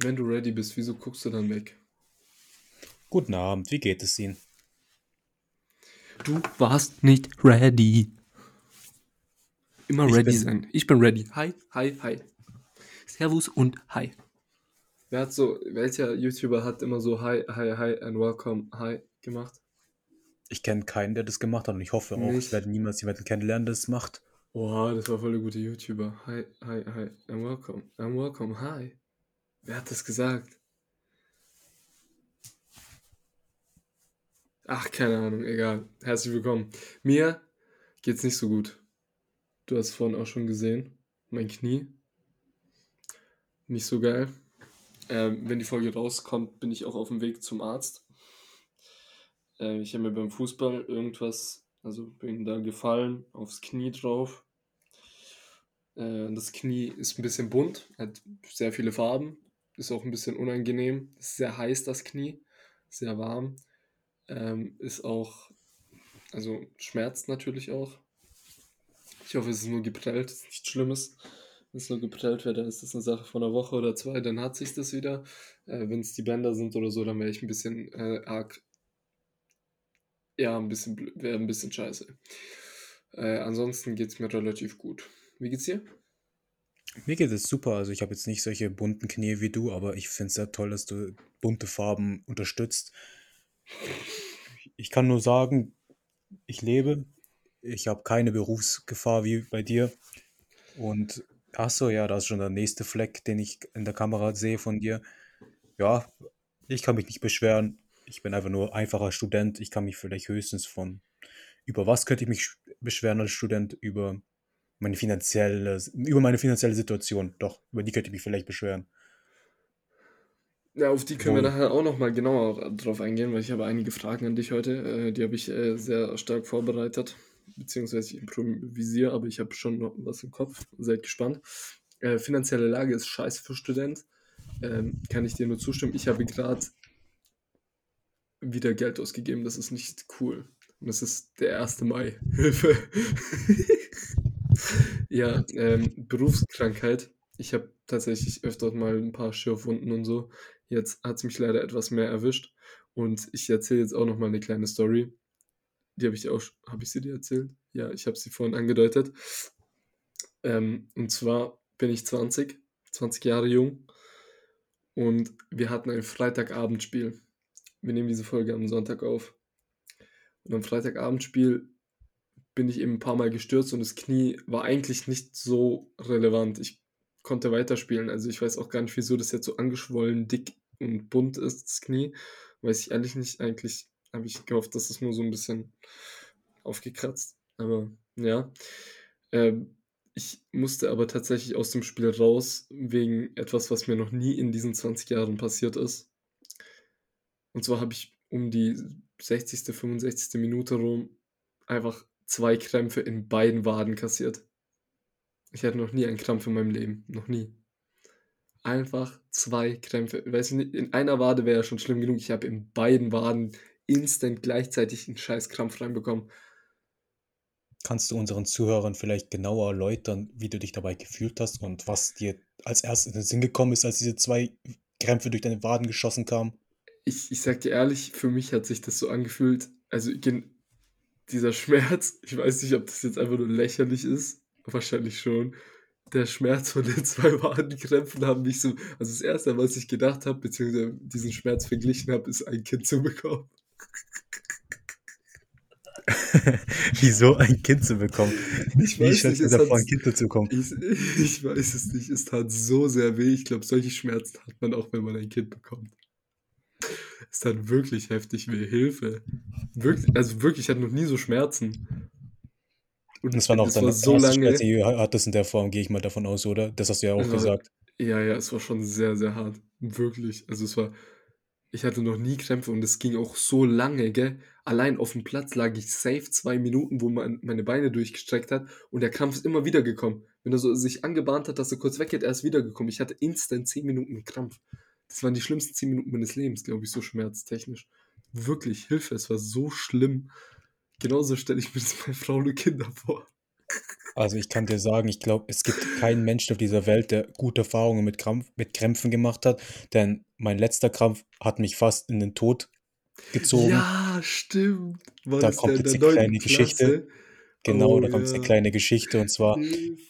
Wenn du ready bist, wieso guckst du dann weg? Guten Abend, wie geht es Ihnen? Du warst nicht ready. Immer Ich ready sein. Ich bin ready. Hi, hi, hi. Servus und hi. Wer hat so, welcher YouTuber hat immer so hi, hi, hi and welcome, hi gemacht? Ich kenne keinen, der das gemacht hat und ich hoffe auch, Nicht? ich werde niemals jemanden kennenlernen, der das macht. Oha, das war voll der gute YouTuber. Hi, hi, hi, and welcome, and welcome, hi. Wer hat das gesagt? Ach, keine Ahnung, egal. Herzlich willkommen. Mir geht's nicht so gut. Du hast vorhin auch schon gesehen. Mein Knie. Nicht so geil. Ähm, wenn die Folge rauskommt, bin ich auch auf dem Weg zum Arzt. Äh, ich habe mir beim Fußball irgendwas, also bin da gefallen, aufs Knie drauf. Äh, das Knie ist ein bisschen bunt, hat sehr viele Farben, ist auch ein bisschen unangenehm. Ist sehr heiß, das Knie, sehr warm. Ähm, ist auch, also schmerzt natürlich auch. Ich hoffe, es ist nur geprellt, ist nichts Schlimmes. Wenn es nur geprellt wäre, dann ist das eine Sache von einer Woche oder zwei, dann hat sich das wieder. Äh, Wenn es die Bänder sind oder so, dann wäre ich ein bisschen äh, arg. Ja, ein bisschen, wäre ein bisschen scheiße. Äh, ansonsten geht es mir relativ gut. Wie geht's dir? Mir geht es super, also ich habe jetzt nicht solche bunten Knie wie du, aber ich finde es sehr toll, dass du bunte Farben unterstützt. Ich kann nur sagen, ich lebe, ich habe keine Berufsgefahr wie bei dir und ach so, ja, da ist schon der nächste Fleck, den ich in der Kamera sehe von dir. Ja, ich kann mich nicht beschweren. Ich bin einfach nur einfacher Student. Ich kann mich vielleicht höchstens von über was könnte ich mich sch- beschweren als Student? Über meine finanzielle, über meine finanzielle Situation. Doch, über die könnte ich mich vielleicht beschweren. Ja, auf die können wir Wohl. nachher auch nochmal genauer drauf eingehen, weil ich habe einige Fragen an dich heute. Äh, die habe ich äh, sehr stark vorbereitet, beziehungsweise ich improvisiere, aber ich habe schon noch was im Kopf. Seid gespannt. Äh, finanzielle Lage ist scheiße für Student. Ähm, kann ich dir nur zustimmen. Ich habe gerade wieder Geld ausgegeben. Das ist nicht cool. Und es ist der 1. Mai. Hilfe. ja, ähm, Berufskrankheit. Ich habe tatsächlich öfter mal ein paar Schürfwunden und so. Jetzt hat es mich leider etwas mehr erwischt. Und ich erzähle jetzt auch noch mal eine kleine Story. Die habe ich auch, habe ich sie dir erzählt? Ja, ich habe sie vorhin angedeutet. Ähm, und zwar bin ich 20, 20 Jahre jung. Und wir hatten ein Freitagabendspiel. Wir nehmen diese Folge am Sonntag auf. Und am Freitagabendspiel bin ich eben ein paar Mal gestürzt und das Knie war eigentlich nicht so relevant. Ich konnte weiterspielen. Also ich weiß auch gar nicht, wieso das jetzt so angeschwollen, dick und bunt ist, das Knie. Weiß ich ehrlich nicht. Eigentlich habe ich gehofft, dass es nur so ein bisschen aufgekratzt. Aber ja. Ähm, ich musste aber tatsächlich aus dem Spiel raus, wegen etwas, was mir noch nie in diesen 20 Jahren passiert ist. Und zwar habe ich um die 60., 65. Minute rum einfach zwei Krämpfe in beiden Waden kassiert. Ich hatte noch nie einen Krampf in meinem Leben. Noch nie. Einfach zwei Krämpfe. Weiß ich nicht, in einer Wade wäre ja schon schlimm genug. Ich habe in beiden Waden instant gleichzeitig einen scheiß Krampf reinbekommen. Kannst du unseren Zuhörern vielleicht genauer erläutern, wie du dich dabei gefühlt hast und was dir als erstes in den Sinn gekommen ist, als diese zwei Krämpfe durch deine Waden geschossen kamen? Ich, ich sag dir ehrlich, für mich hat sich das so angefühlt, also dieser Schmerz, ich weiß nicht, ob das jetzt einfach nur lächerlich ist, wahrscheinlich schon. Der Schmerz von den zwei Wadenkrämpfen haben mich so, also das erste, was ich gedacht habe, beziehungsweise diesen Schmerz verglichen habe, ist ein Kind zu bekommen. Wieso ein Kind zu bekommen? Ich Wie weiß stellst nicht, es dir vor, hat, ein Kind zu bekommen? ich, ich weiß es nicht, es tat so sehr weh. Ich glaube, solche Schmerzen hat man auch, wenn man ein Kind bekommt. Es tat wirklich heftig weh, Hilfe. Wirklich, also wirklich, ich hatte noch nie so Schmerzen. Und das war noch das deine war so erste Schmerz, lange. die du hattest in der Form, gehe ich mal davon aus, oder? Das hast du ja auch war, gesagt. ja, ja, es war schon sehr, sehr hart. Wirklich. Also es war, ich hatte noch nie Krämpfe und es ging auch so lange, gell? Allein auf dem Platz lag ich safe zwei Minuten, wo man meine Beine durchgestreckt hat und der Krampf ist immer wieder gekommen. Wenn er so sich angebahnt hat, dass er kurz weggeht, er ist wiedergekommen. Ich hatte instant zehn Minuten Krampf. Das waren die schlimmsten zehn Minuten meines Lebens, glaube ich, so schmerztechnisch. Wirklich, Hilfe, es war so schlimm. Genauso stelle ich mir das bei Frauen und Kindern vor. Also, ich kann dir sagen, ich glaube, es gibt keinen Menschen auf dieser Welt, der gute Erfahrungen mit Krampf mit Krämpfen gemacht hat, denn mein letzter Krampf hat mich fast in den Tod gezogen. Ja, stimmt. War Da kommt jetzt die 9. kleine Geschichte. Klasse? Genau, Oh da kommt jetzt ja. kleine Geschichte und zwar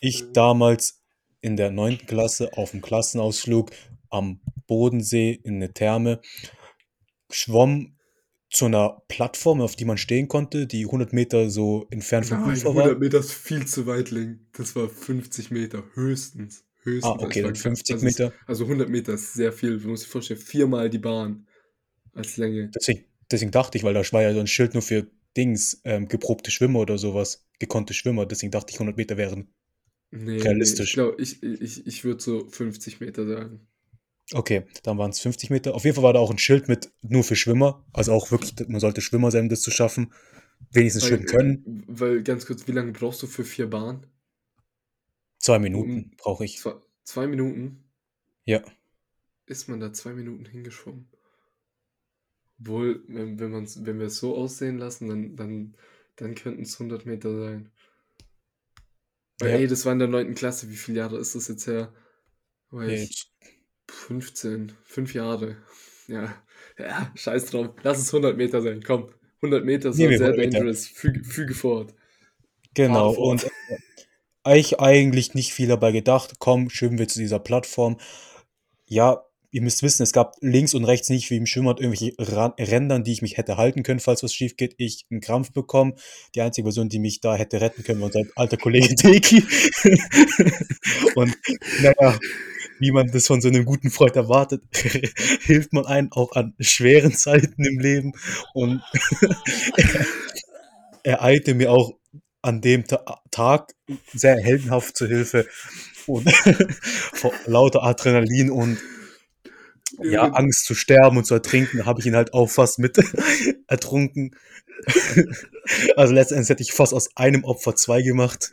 ich damals in der 9. Klasse auf'm Klassenausflug am Bodensee in 'ne Therme, schwamm zu 'ner Plattform, auf die man stehen konnte, die 100 Meter so entfernt vom Nein, Ufer 100 war. Meter ist viel zu weit, Link. Das war 50 Meter höchstens. Ah, Höchstens. okay, Ich war dann grad 50 also Meter. also 100 Meter ist sehr viel. Du musst dir vorstellen, viermal die Bahn als Länge. Deswegen deswegen dachte ich, weil da war ja so 'n Schild nur für Dings, ähm, geprobte Schwimmer oder so was, gekonnte Schwimmer, deswegen dachte ich, 100 Meter wären Ne, ne, ich realistisch. glaube, ich ich ich würde so 50 Meter sagen. Okay, dann waren's 50 Meter. Auf jeden Fall war da auch 'n Schild mit nur für Schwimmer, also auch wirklich man sollte Schwimmer sein, um das zu schaffen, wenigstens Weil schwimmen können. weil ganz kurz, wie lange brauchst du für 4 Bahnen? 2 Um Minuten brauche ich. zw 2 Minuten? Ja. Ist man da 2 Minuten hingeschwommen? Obwohl, wenn wenn man's wenn wir es so aussehen lassen, dann dann dann könnten's 100 Meter sein. Weil, Ja. ey, das war in der 9. Klasse. Wie viele Jahre ist das jetzt her? War Ja, ich 15, 5 Jahre. Ja, ja, scheiß drauf. Lass es 100 Meter sein. Komm, 100 Meter ist wir sehr 100 Meter. dangerous. Füge füge fort. Genau fort. und, äh, ich eigentlich nicht viel dabei gedacht: „Komm, schwimmen wir zu dieser Plattform.“ Ja, ihr müsst wissen, es gab links und rechts nicht wie im Schwimmbad irgendwelche Rändern, die ich mich hätte halten können, falls was schief geht. Ich 'n Krampf bekommen. Die einzige Person, die mich da hätte retten können, war unser alter Kollege Deki. Und na ja, wie man das von so 'nem guten Freund erwartet, hilft man einem auch an schweren Zeiten im Leben und er eilte mir auch an dem Ta Tag sehr heldenhaft zur Hilfe und vor lauter Adrenalin und ja, Angst zu sterben und zu ertrinken, habe ich ihn halt auch fast mit ertrunken. Also, letztendlich hätte ich fast aus einem Opfer 2 gemacht.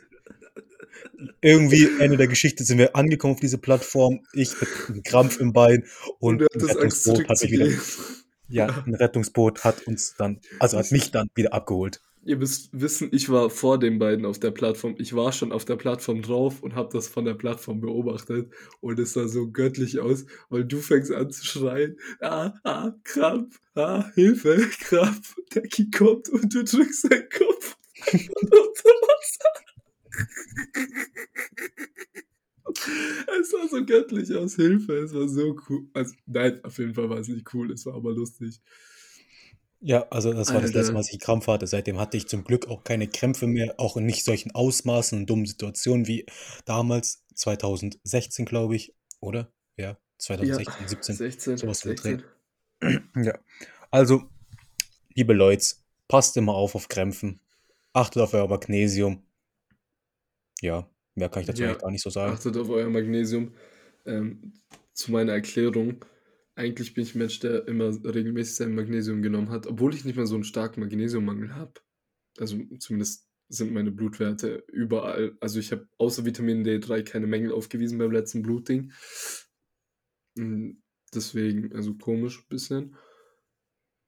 Irgendwie Ende der Geschichte sind wir angekommen auf diese Plattform. Ich mit 'nem Krampf im Bein Und und du 'n hattest Angst, Rettungsboot hat mich wieder ja, Ja. 'n Rettungsboot hat uns dann also, hat mich dann wieder abgeholt. Ihr müsst wissen, ich war vor den beiden auf der Plattform. Ich war schon auf der Plattform drauf und habe das von der Plattform beobachtet und es sah so göttlich aus, weil du fängst an zu schreien: „Ah, ah, Krampf, ah, Hilfe, Krampf, Deki kommt“ und du drückst deinen Kopf unter Wasser. Es sah so göttlich aus. Hilfe, es war so cool. Also, nein, auf jeden Fall war es nicht cool, es war aber lustig. Ja, also, das war das letzte Mal, Alter. dass ich Krampf hatte. Seitdem hatte ich zum Glück auch keine Krämpfe mehr, auch in nicht solchen Ausmaßen und dummen Situationen wie damals, 2016, glaube ich, oder? Ja, Ja, 2016, 17, 16, so was um den Dreh. 16. Ja. Also, liebe Leute, passt immer auf auf Krämpfen. Achtet auf euer Magnesium. Ja, mehr kann ich dazu eigentlich Ja, gar nicht so sagen. achtet auf euer Magnesium. Ähm, zu meiner Erklärung: Eigentlich bin ich 'n Mensch, der immer regelmäßig sein Magnesium genommen hat, obwohl ich nicht mehr so 'n starken Magnesiummangel habe. Also, zumindest sind meine Blutwerte überall also, ich habe außer Vitamin D3 keine Mängel aufgewiesen beim letzten Blutding. Hm, deswegen also, komisch bisschen.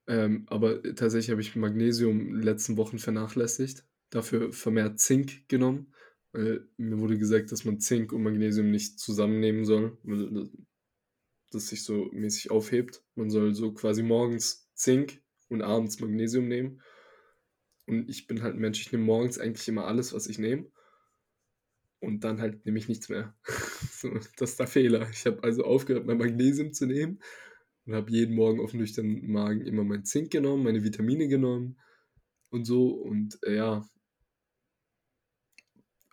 Ähm, aber tatsächlich habe ich Magnesium in den letzten Wochen vernachlässigt, dafür vermehrt Zink genommen, weil mir wurde gesagt, dass man Zink und Magnesium nicht zusammen nehmen soll, weil das sich so mäßig aufhebt. Man soll so quasi morgens Zink und abends Magnesium nehmen. Und ich bin halt 'n Mensch, ich nehme morgens eigentlich immer alles, was ich nehme. Und dann halt nehme ich nichts mehr. So, das ist der Fehler. Ich habe also aufgehört, mein Magnesium zu nehmen und habe jeden Morgen auf nüchternen Magen immer mein Zink genommen, meine Vitamine genommen und so und, äh, ja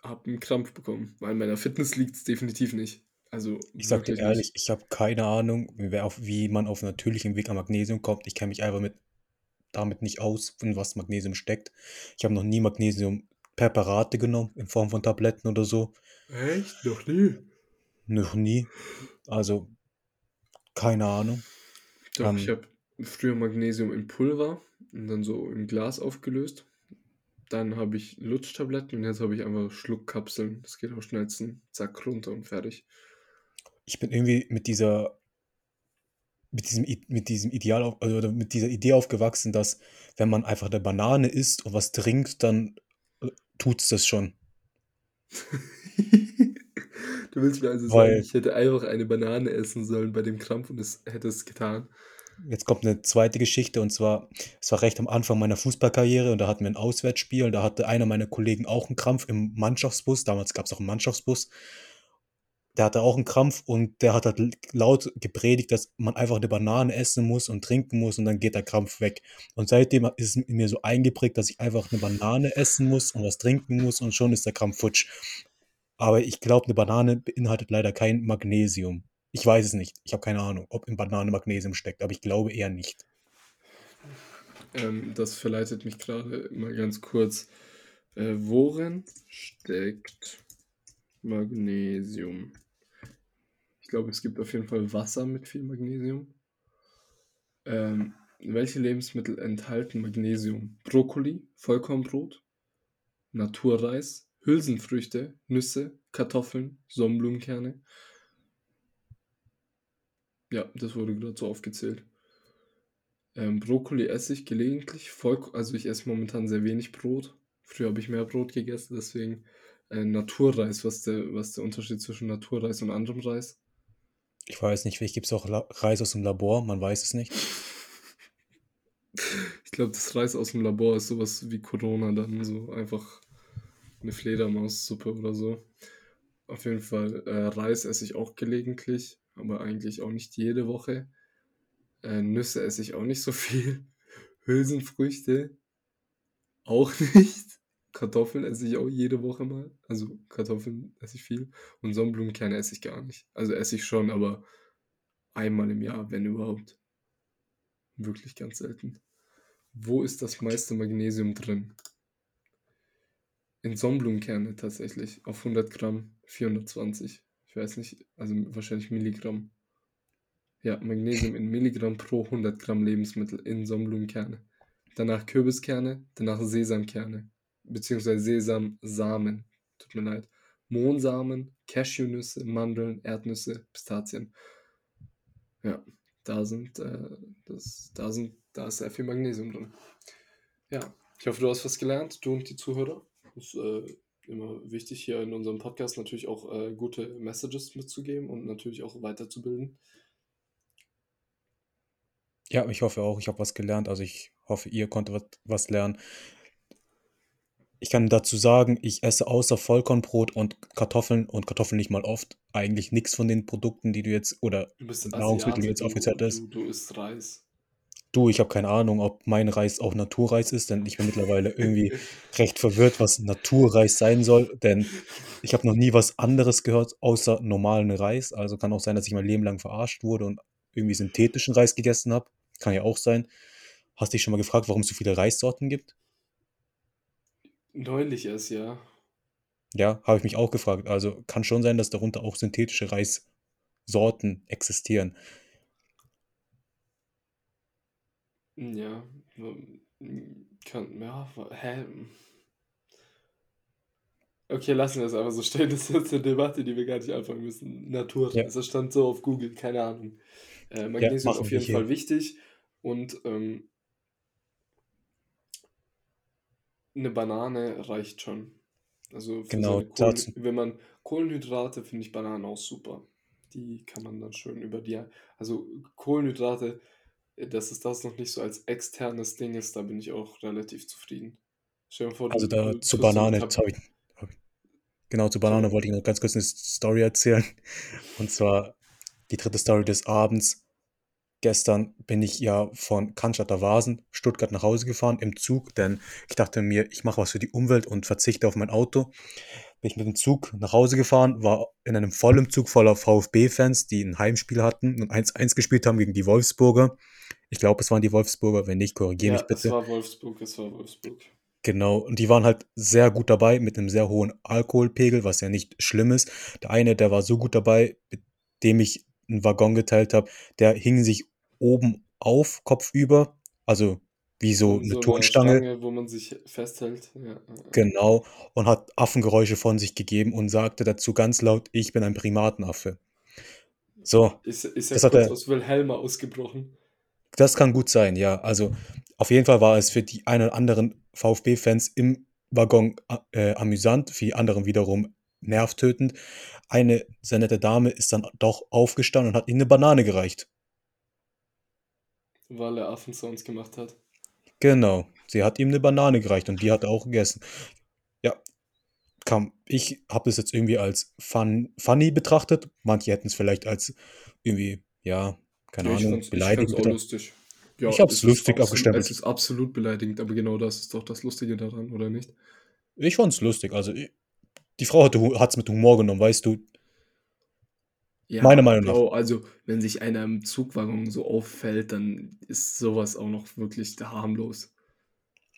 habe 'n Krampf bekommen, weil an meiner Fitness liegt's definitiv nicht. Also, Ich sage dir ehrlich, nicht. ich habe keine Ahnung, wie man auf natürlichem Weg an Magnesium kommt. Ich kenne mich einfach mit damit nicht aus, in was Magnesium steckt. Ich habe noch nie Magnesiumpräparate genommen in Form von Tabletten oder so. Echt? Noch nie? Noch nie. Also, keine Ahnung. Doch, ich Ähm habe früher Magnesium in Pulver und dann so im Glas aufgelöst. Dann habe ich Lutschtabletten und jetzt habe ich einfach Schluckkapseln. Das geht am schnellsten. Zack, runter und fertig. Ich bin irgendwie mit dieser mit diesem mit diesem Ideal auf also, oder mit dieser Idee aufgewachsen, dass, wenn man einfach 'ne Banane isst und was trinkt, dann, äh, tut's das schon. Du willst mir also sagen, Weil ich hätte einfach eine Banane essen sollen bei dem Krampf und es hätte es getan? Jetzt kommt eine zweite Geschichte und zwar, es war recht am Anfang meiner Fußballkarriere und da hatten wir ein Auswärtsspiel und da hatte einer meiner Kollegen auch einen Krampf im Mannschaftsbus. Damals gab es auch einen Mannschaftsbus. Der hatte auch einen Krampf und der hat halt laut gepredigt, dass man einfach eine Banane essen muss und trinken muss und dann geht der Krampf weg. Und seitdem ist es mir so eingeprägt, dass ich einfach eine Banane essen muss und was trinken muss und schon ist der Krampf futsch. Aber ich glaube, eine Banane beinhaltet leider kein Magnesium. Ich weiß es nicht. Ich habe keine Ahnung, ob in Banane Magnesium steckt, aber ich glaube eher nicht. Ähm, das verleitet mich gerade mal ganz kurz. Äh, worin steckt Magnesium? Ich glaube, es gibt auf jeden Fall Wasser mit viel Magnesium. Ähm, welche Lebensmittel enthalten Magnesium? Brokkoli, Vollkornbrot, Naturreis, Hülsenfrüchte, Nüsse, Kartoffeln, Sonnenblumenkerne. Ja, das wurde gerade so aufgezählt. Ähm, Brokkoli esse ich gelegentlich, Vollk also ich esse momentan sehr wenig Brot. Früher habe ich mehr Brot gegessen, deswegen äh, Naturreis. Was der, was der Unterschied zwischen Naturreis und anderem Reis? Ich weiß nicht, vielleicht gibt es auch La Reis aus dem Labor, man weiß es nicht. Ich glaube, das Reis aus dem Labor ist sowas wie Corona dann, so einfach eine Fledermaussuppe oder so. Auf jeden Fall, äh, Reis esse ich auch gelegentlich, aber eigentlich auch nicht jede Woche. Äh, Nüsse esse ich auch nicht so viel. Hülsenfrüchte auch nicht. Kartoffeln esse ich auch jede Woche mal. Also Kartoffeln esse ich viel. Und Sonnenblumenkerne esse ich gar nicht. Also esse ich schon, aber einmal im Jahr, wenn überhaupt. Wirklich ganz selten. Wo ist das meiste Magnesium drin? In Sonnenblumenkerne tatsächlich. Auf 100 Gramm 420. Ich weiß nicht, also wahrscheinlich Milligramm. Ja, Magnesium in Milligramm pro 100 Gramm Lebensmittel in Sonnenblumenkerne. Danach Kürbiskerne, danach Sesamkerne. Beziehungsweise Sesamsamen. Tut mir leid. Mohnsamen, Cashewnüsse, Mandeln, Erdnüsse, Pistazien. Ja, da sind, äh, das, da sind, da ist sehr viel Magnesium drin. Ja, ich hoffe, du hast was gelernt, du und die Zuhörer. Das äh, immer wichtig, hier in unserem Podcast natürlich auch äh, gute Messages mitzugeben und natürlich auch weiterzubilden. Ja, ich hoffe auch, ich habe was gelernt. Also ich hoffe, ihr konntet was, lernen. Ich kann dazu sagen, ich esse außer Vollkornbrot und Kartoffeln und Kartoffeln nicht mal oft eigentlich nichts von den Produkten, die du jetzt oder Du Nahrungsmittel, die jetzt aufgezählt hast. du, du isst Reis. Du, ich habe keine Ahnung, ob mein Reis auch Naturreis ist, denn ich bin mittlerweile irgendwie recht verwirrt, was Naturreis sein soll, denn ich habe noch nie was anderes gehört außer normalen Reis. Also kann auch sein, dass ich mein Leben lang verarscht wurde und irgendwie synthetischen Reis gegessen habe. Kann ja auch sein. Hast dich schon mal gefragt, warum es so viele Reissorten gibt? Neulich erst, ja. Ja, habe ich mich auch gefragt. Also kann schon sein, dass darunter auch synthetische Reissorten existieren. Ja, kann, ja, hä? Okay, lassen wir es einfach so stehen. Das ist jetzt eine Debatte, die wir gar nicht anfangen müssen. Naturreis, Ja, das stand so auf Google, keine Ahnung. Äh, ja, Magnesium machen auf wir jeden Fall hier. wichtig und ähm, eine Banane reicht schon. Also Genau, Kohlen, wenn man Kohlenhydrate, finde ich Bananen auch super. Die kann man dann schön über die, also Kohlenhydrate, dass es das noch nicht so als externes Ding ist, da bin ich auch relativ zufrieden. Vor, Also da du eine Banane, Tab sorry. Genau, zur Banane wollte ich noch ganz kurz eine Story erzählen. Und zwar die dritte Story des Abends. Gestern bin ich ja von Cannstatter Vasen, Stuttgart nach Hause gefahren im Zug, denn ich dachte mir, ich mache was für die Umwelt und verzichte auf mein Auto. Bin ich mit dem Zug nach Hause gefahren, war in einem vollen Zug voller VfB-Fans, die ein Heimspiel hatten und 1-1 gespielt haben gegen die Wolfsburger. Ich glaube, es waren die Wolfsburger, wenn nicht, korrigiere mich Ja, es bitte. war Wolfsburg, es war Wolfsburg. Genau, und die waren halt sehr gut dabei mit einem sehr hohen Alkoholpegel, was ja nicht schlimm ist. Der eine, der war so gut dabei, mit dem ich einen Waggon geteilt habe, der hing sich oben auf, kopfüber, also wie so eine so eine Turnstange, Stange, wo man sich festhält. Ja, genau, und hat Affengeräusche von sich gegeben und sagte dazu ganz laut, ich bin ein Primatenaffe. So, Ist, ist das hat er, aus Wilhelma ausgebrochen. das kann gut sein, ja. Also auf jeden Fall war es für die ein oder anderen VfB-Fans im Waggon äh, amüsant, für die anderen wiederum nervtötend. Eine sehr nette Dame ist dann doch aufgestanden und hat ihm eine Banane gereicht. Weil er Affensounds gemacht hat. Genau. Sie hat ihm eine Banane gereicht und die hat er auch gegessen. Ja, kam, ich habe das jetzt irgendwie als fun, funny betrachtet. Manche hätten es vielleicht als irgendwie, ja, keine ich Ahnung, fand's, ich beleidigend fand's auch lustig. Ja, Ich habe es lustig absolut, es abgestempelt. ist absolut beleidigend, aber genau das ist doch das Lustige daran, oder nicht? Ich fand es lustig. Also, ich, die Frau hat es mit Humor genommen, weißt du? Meiner Ja, Meinung nach. Also wenn sich einer im Zugwaggon so auffällt, dann ist sowas auch noch wirklich harmlos.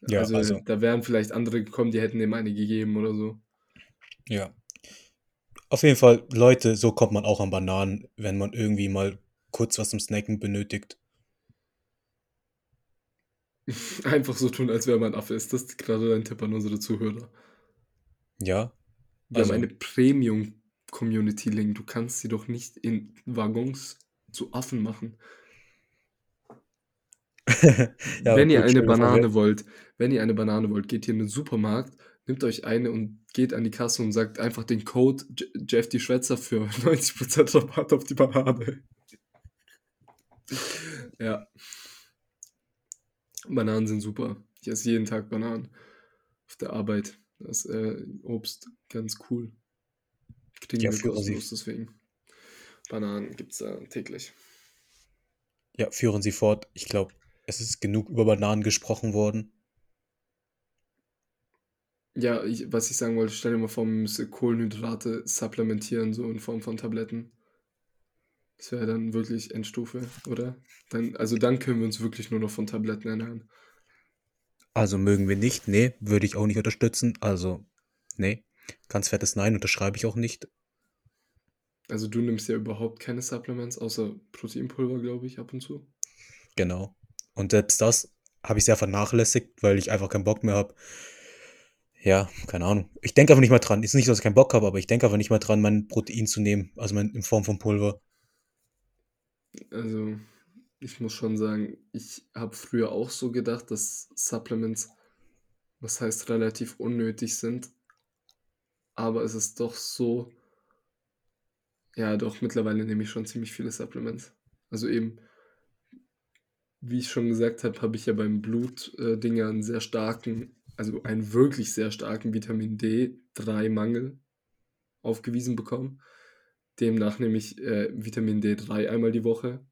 Ja, Also also, da wären vielleicht andere gekommen, die hätten dem eine gegeben oder so. ja. Auf jeden Fall, Leute, so kommt man auch an Bananen, wenn man irgendwie mal kurz was zum Snacken benötigt. Einfach so tun, als wäre man Affe. Ist das gerade dein Tipp an unsere Zuhörer? Ja, Wir haben also, eine Premium-Community, Link. Du kannst sie doch nicht in Waggons zu Affen machen. ja, Wenn ihr eine Banane wollt, wenn ihr eine Banane wollt, geht ihr in den Supermarkt, nehmt euch eine und geht an die Kasse und sagt einfach den Code J- Jeff die Schwätzer für 90% Rabatt auf die Banane. Ja, Bananen sind super. Ich esse jeden Tag Bananen auf der Arbeit. Das äh, Obst ganz cool. Kriegen ja, führen Sie, deswegen. Bananen gibt es da täglich. ja, führen Sie fort. Ich glaube, es ist genug über Bananen gesprochen worden. Ja, ich, was ich sagen wollte, stell dir mal vor, man müsste Kohlenhydrate supplementieren, so in Form von Tabletten. Das wäre dann wirklich Endstufe, oder? Dann, also dann können wir uns wirklich nur noch von Tabletten ernähren. Also mögen wir nicht. Nee, würde ich auch nicht unterstützen. Also, nee. Ganz fettes Nein unterschreibe ich auch nicht. Also du nimmst ja überhaupt keine Supplements, außer Proteinpulver, glaube ich, ab und zu. Genau. Und selbst das habe ich sehr vernachlässigt, weil ich einfach keinen Bock mehr habe. Ja, keine Ahnung. Ich denke einfach nicht mehr dran. Ist nicht, dass ich keinen Bock habe, aber ich denke einfach nicht mehr dran, mein Protein zu nehmen. Also mein, in Form von Pulver. Also ich muss schon sagen, ich habe früher auch so gedacht, dass Supplements, was heißt relativ unnötig sind, aber es ist doch so, ja doch, mittlerweile nehme ich schon ziemlich viele Supplements. Also eben, wie ich schon gesagt habe, habe ich ja beim Blutdinger einen sehr starken, also einen wirklich sehr starken Vitamin D3-Mangel aufgewiesen bekommen. Demnach nehme ich äh, Vitamin D3 einmal die Woche.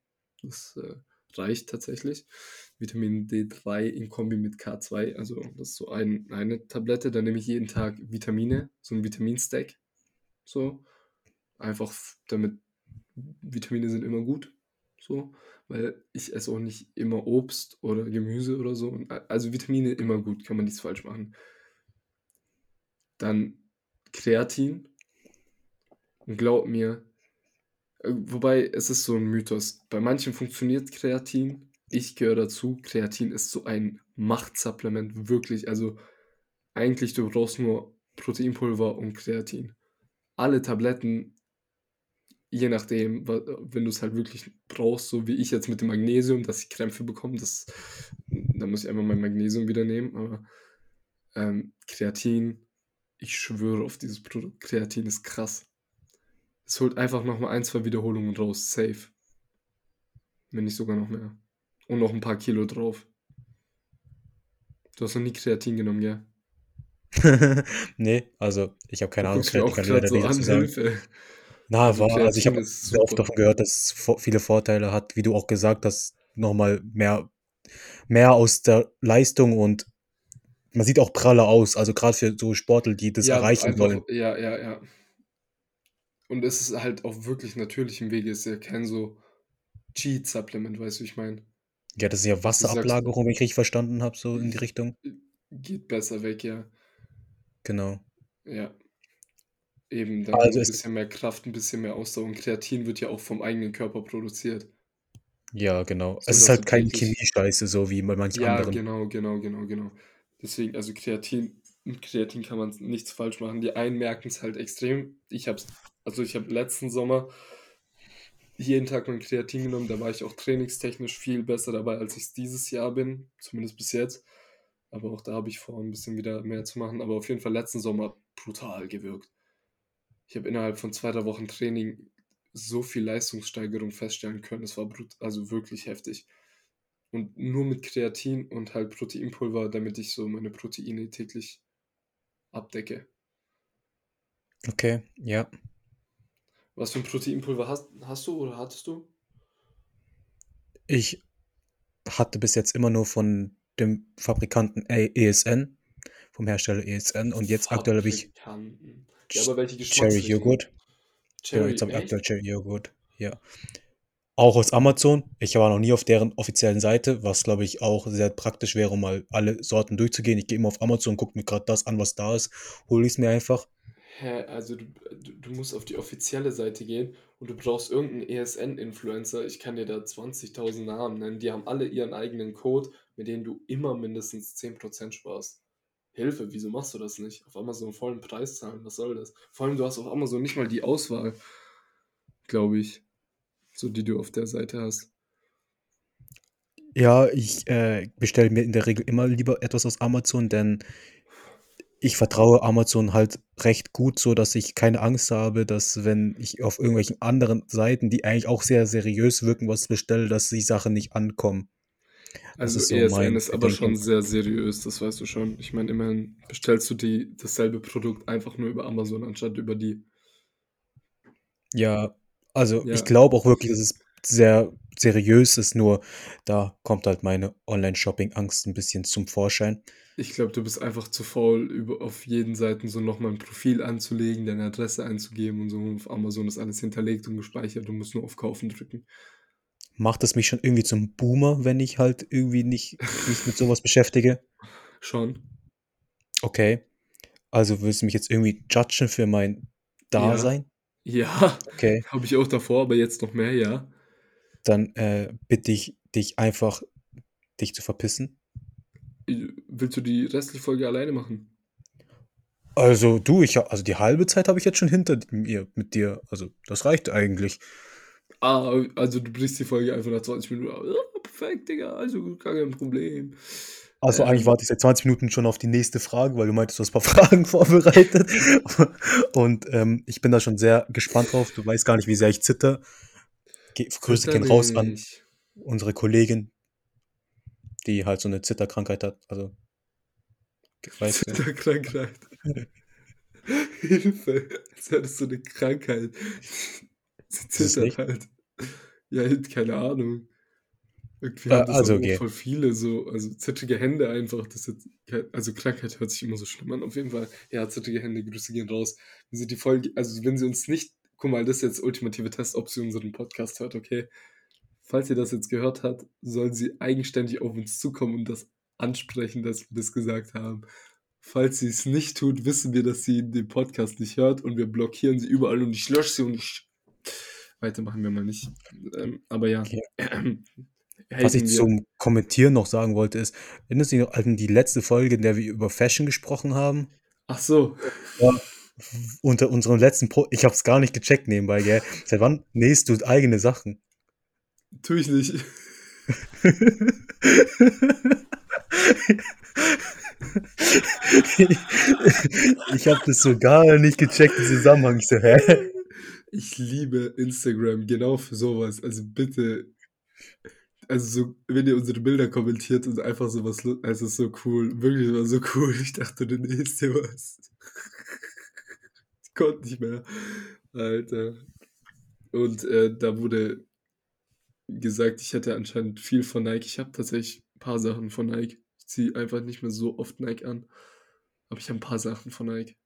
Das äh, reicht tatsächlich. Vitamin D3 in Kombi mit K2, also das ist so ein, eine Tablette. Dann nehme ich jeden Tag Vitamine, so ein Vitaminstack. So. Einfach damit Vitamine sind immer gut. So. Weil ich esse auch nicht immer Obst oder Gemüse oder so. A- Also Vitamine immer gut, kann man nichts falsch machen. Dann Kreatin. Und glaub mir, äh, wobei es ist so ein Mythos. Bei manchen funktioniert Kreatin. Ich gehöre dazu. Kreatin ist so ein Machtsupplement, wirklich. Also eigentlich du brauchst nur Proteinpulver und Kreatin. Alle Tabletten, je nachdem, wenn du es halt wirklich brauchst, so wie ich jetzt mit dem Magnesium, dass ich Krämpfe bekomme, das, da muss ich einfach mein Magnesium wieder nehmen. Aber ähm, Kreatin, ich schwöre auf dieses Produkt. Kreatin ist krass. Es holt einfach nochmal ein, zwei Wiederholungen raus. Safe. Wenn nicht sogar noch mehr. Und noch ein paar Kilo drauf. Du hast noch nie Kreatin genommen, gell? nee, also ich habe keine Ahnung, mir kann, auch gerade so an. Hilfe. Na, Also war, also ich habe sehr oft davon gehört, dass es viele Vorteile hat, wie du auch gesagt hast, nochmal mehr, mehr aus der Leistung und man sieht auch praller aus, also gerade für so Sportler, die das Ja, erreichen einfach, wollen. ja, ja, ja. Und es ist halt auf wirklich natürlichem Wege. Es ist ja kein so Cheat-Supplement, weißt du, wie ich meine? Ja, das ist ja Wasserablagerung, wenn ich richtig verstanden habe, so in die Richtung. geht besser weg, ja. Genau. Ja. Eben, dann Also ein es, bisschen mehr Kraft, ein bisschen mehr Ausdauer. Und Kreatin wird ja auch vom eigenen Körper produziert. ja, genau. Es So ist dass du halt kein. Chemie-Scheiße, so wie bei manch Ja, anderen. genau, genau, genau, genau. Deswegen, also Kreatin, mit Kreatin kann man nichts falsch machen. Die einen merken es halt extrem. Ich hab's, also ich habe letzten Sommer jeden Tag mein Kreatin genommen. Da war ich auch trainingstechnisch viel besser dabei, als ich es dieses Jahr bin. Zumindest bis jetzt. Aber auch da habe ich vor, ein bisschen wieder mehr zu machen. Aber auf jeden Fall letzten Sommer brutal gewirkt. Ich habe innerhalb von 2, 3 Wochen Training so viel Leistungssteigerung feststellen können. Das war brut also wirklich heftig. Und nur mit Kreatin und halt Proteinpulver, damit ich so meine Proteine täglich abdecke. Okay, ja. Was für 'n Proteinpulver hast hast du oder hattest du? Ich hatte bis jetzt immer nur von dem Fabrikanten ESN, vom Hersteller ESN und jetzt aktuell habe ich. Ja, aber welche Cherry? Joghurt. Cherry, jetzt habe ich aktuell? Cherry Joghurt, ja. Auch aus Amazon. Ich war noch nie auf deren offiziellen Seite, was, glaube ich, auch sehr praktisch wäre, um mal alle Sorten durchzugehen. Ich gehe immer auf Amazon, gucke mir grad das an, was da ist, hole ich's mir einfach. Hä, also du du du musst auf die offizielle Seite gehen und du brauchst irgend 'n ESN-Influencer. Ich kann dir da 20.000 Namen nennen. Die haben alle ihren eigenen Code, mit denen du immer mindestens 10% sparst. Hilfe, wieso machst du das nicht? Auf Amazon vollen Preis zahlen, was soll das? Vor allem, du hast auf Amazon nicht mal die Auswahl, glaube ich, so die du auf der Seite hast. Ja, ich, äh, bestelle mir in der Regel immer lieber etwas aus Amazon, denn ich vertraue Amazon halt recht gut, so dass ich keine Angst habe, dass wenn ich auf irgendwelchen anderen Seiten, die eigentlich auch sehr seriös wirken, was bestelle, dass die Sachen nicht ankommen. Das Also ist so ESN mein ist aber schon sehr seriös, das weißt du schon. Ich meine, immerhin bestellst du die dasselbe Produkt einfach nur über Amazon anstatt über die. Ja, also ich Ja. glaube auch wirklich, dass es sehr seriös ist, nur da kommt halt meine Online-Shopping-Angst 'n bisschen zum Vorschein. Ich glaube, du bist einfach zu faul, über auf jeden Seiten so noch mal 'n Profil anzulegen, deine Adresse einzugeben und so. Auf Amazon ist alles hinterlegt und gespeichert. Du musst nur auf Kaufen drücken. Macht es mich schon irgendwie zum Boomer, wenn ich halt irgendwie nicht mich mit so was beschäftige? Schon. Okay. Also willst du mich jetzt irgendwie judgen für mein Ja. Dasein? Ja, Okay. habe ich auch davor, aber jetzt noch mehr, ja. Dann, äh, bitte ich dich einfach, dich zu verpissen. Äh, willst du die restliche Folge alleine machen? Also du, ich also die halbe Zeit habe ich jetzt schon hinter mir mit dir. Also, das reicht eigentlich. Ah, also du brichst die Folge einfach nach 20 Minuten ab. „Ja, perfekt, Digga, also gar kein Problem.“ Also, eigentlich Ähm warte ich seit 20 Minuten schon auf die nächste Frage, weil du meintest, du hast paar Fragen vorbereitet. Und, ähm, ich bin da schon sehr gespannt drauf. Du weißt gar nicht, wie sehr ich zittere. Ge Grüße gehen raus an unsere Kollegin die halt so 'ne Zitterkrankheit hat. Also? Zitterkrankheit. Hilfe, als hättest du 'ne Krankheit. Sie zittert halt. Ja, keine Ahnung. Irgendwie Äh, haben das also auch okay. voll viele so also zittrige Hände einfach, das jetzt also Krankheit hört sich immer so schlimm an. Auf jeden Fall, ja, zittrige Hände, Grüße gehen raus. Wenn sie die Folge also wenn sie uns nicht guck mal, das ist jetzt ultimative Test, ob sie unseren Podcast hört, okay? Falls sie das jetzt gehört hat, soll sie eigenständig auf uns zukommen und das ansprechen, dass wir das gesagt haben. Falls sie's nicht tut, wissen wir, dass sie den Podcast nicht hört und wir blockieren sie überall und ich lösche sie und ich weitermachen wir mal nicht. Ähm, aber ja. Okay. Was ich zum Kommentieren noch sagen wollte, ist, erinnerst du dich noch an die letzte Folge, in der wir über Fashion gesprochen haben? Ach so. Ja, unter unserem letzten Po ich habe es gar nicht gecheckt nebenbei, gell? Seit wann nähst du eigene Sachen? Tue ich nicht. Ich habe das so gar nicht gecheckt, den Zusammenhang. Ich so: „Hä?“ Ich liebe Instagram genau für so was. Also bitte also so, wenn ihr unsere Bilder kommentiert und einfach so was lu es ist so cool. Wirklich, war so cool. Ich dachte, du nähst dir was. Konnte nicht mehr. Alter. Und, äh, da wurde gesagt, ich hätte anscheinend viel von Nike. Ich habe tatsächlich paar Sachen von Nike. Ich ziehe einfach nicht mehr so oft Nike an, aber ich habe 'n paar Sachen von Nike.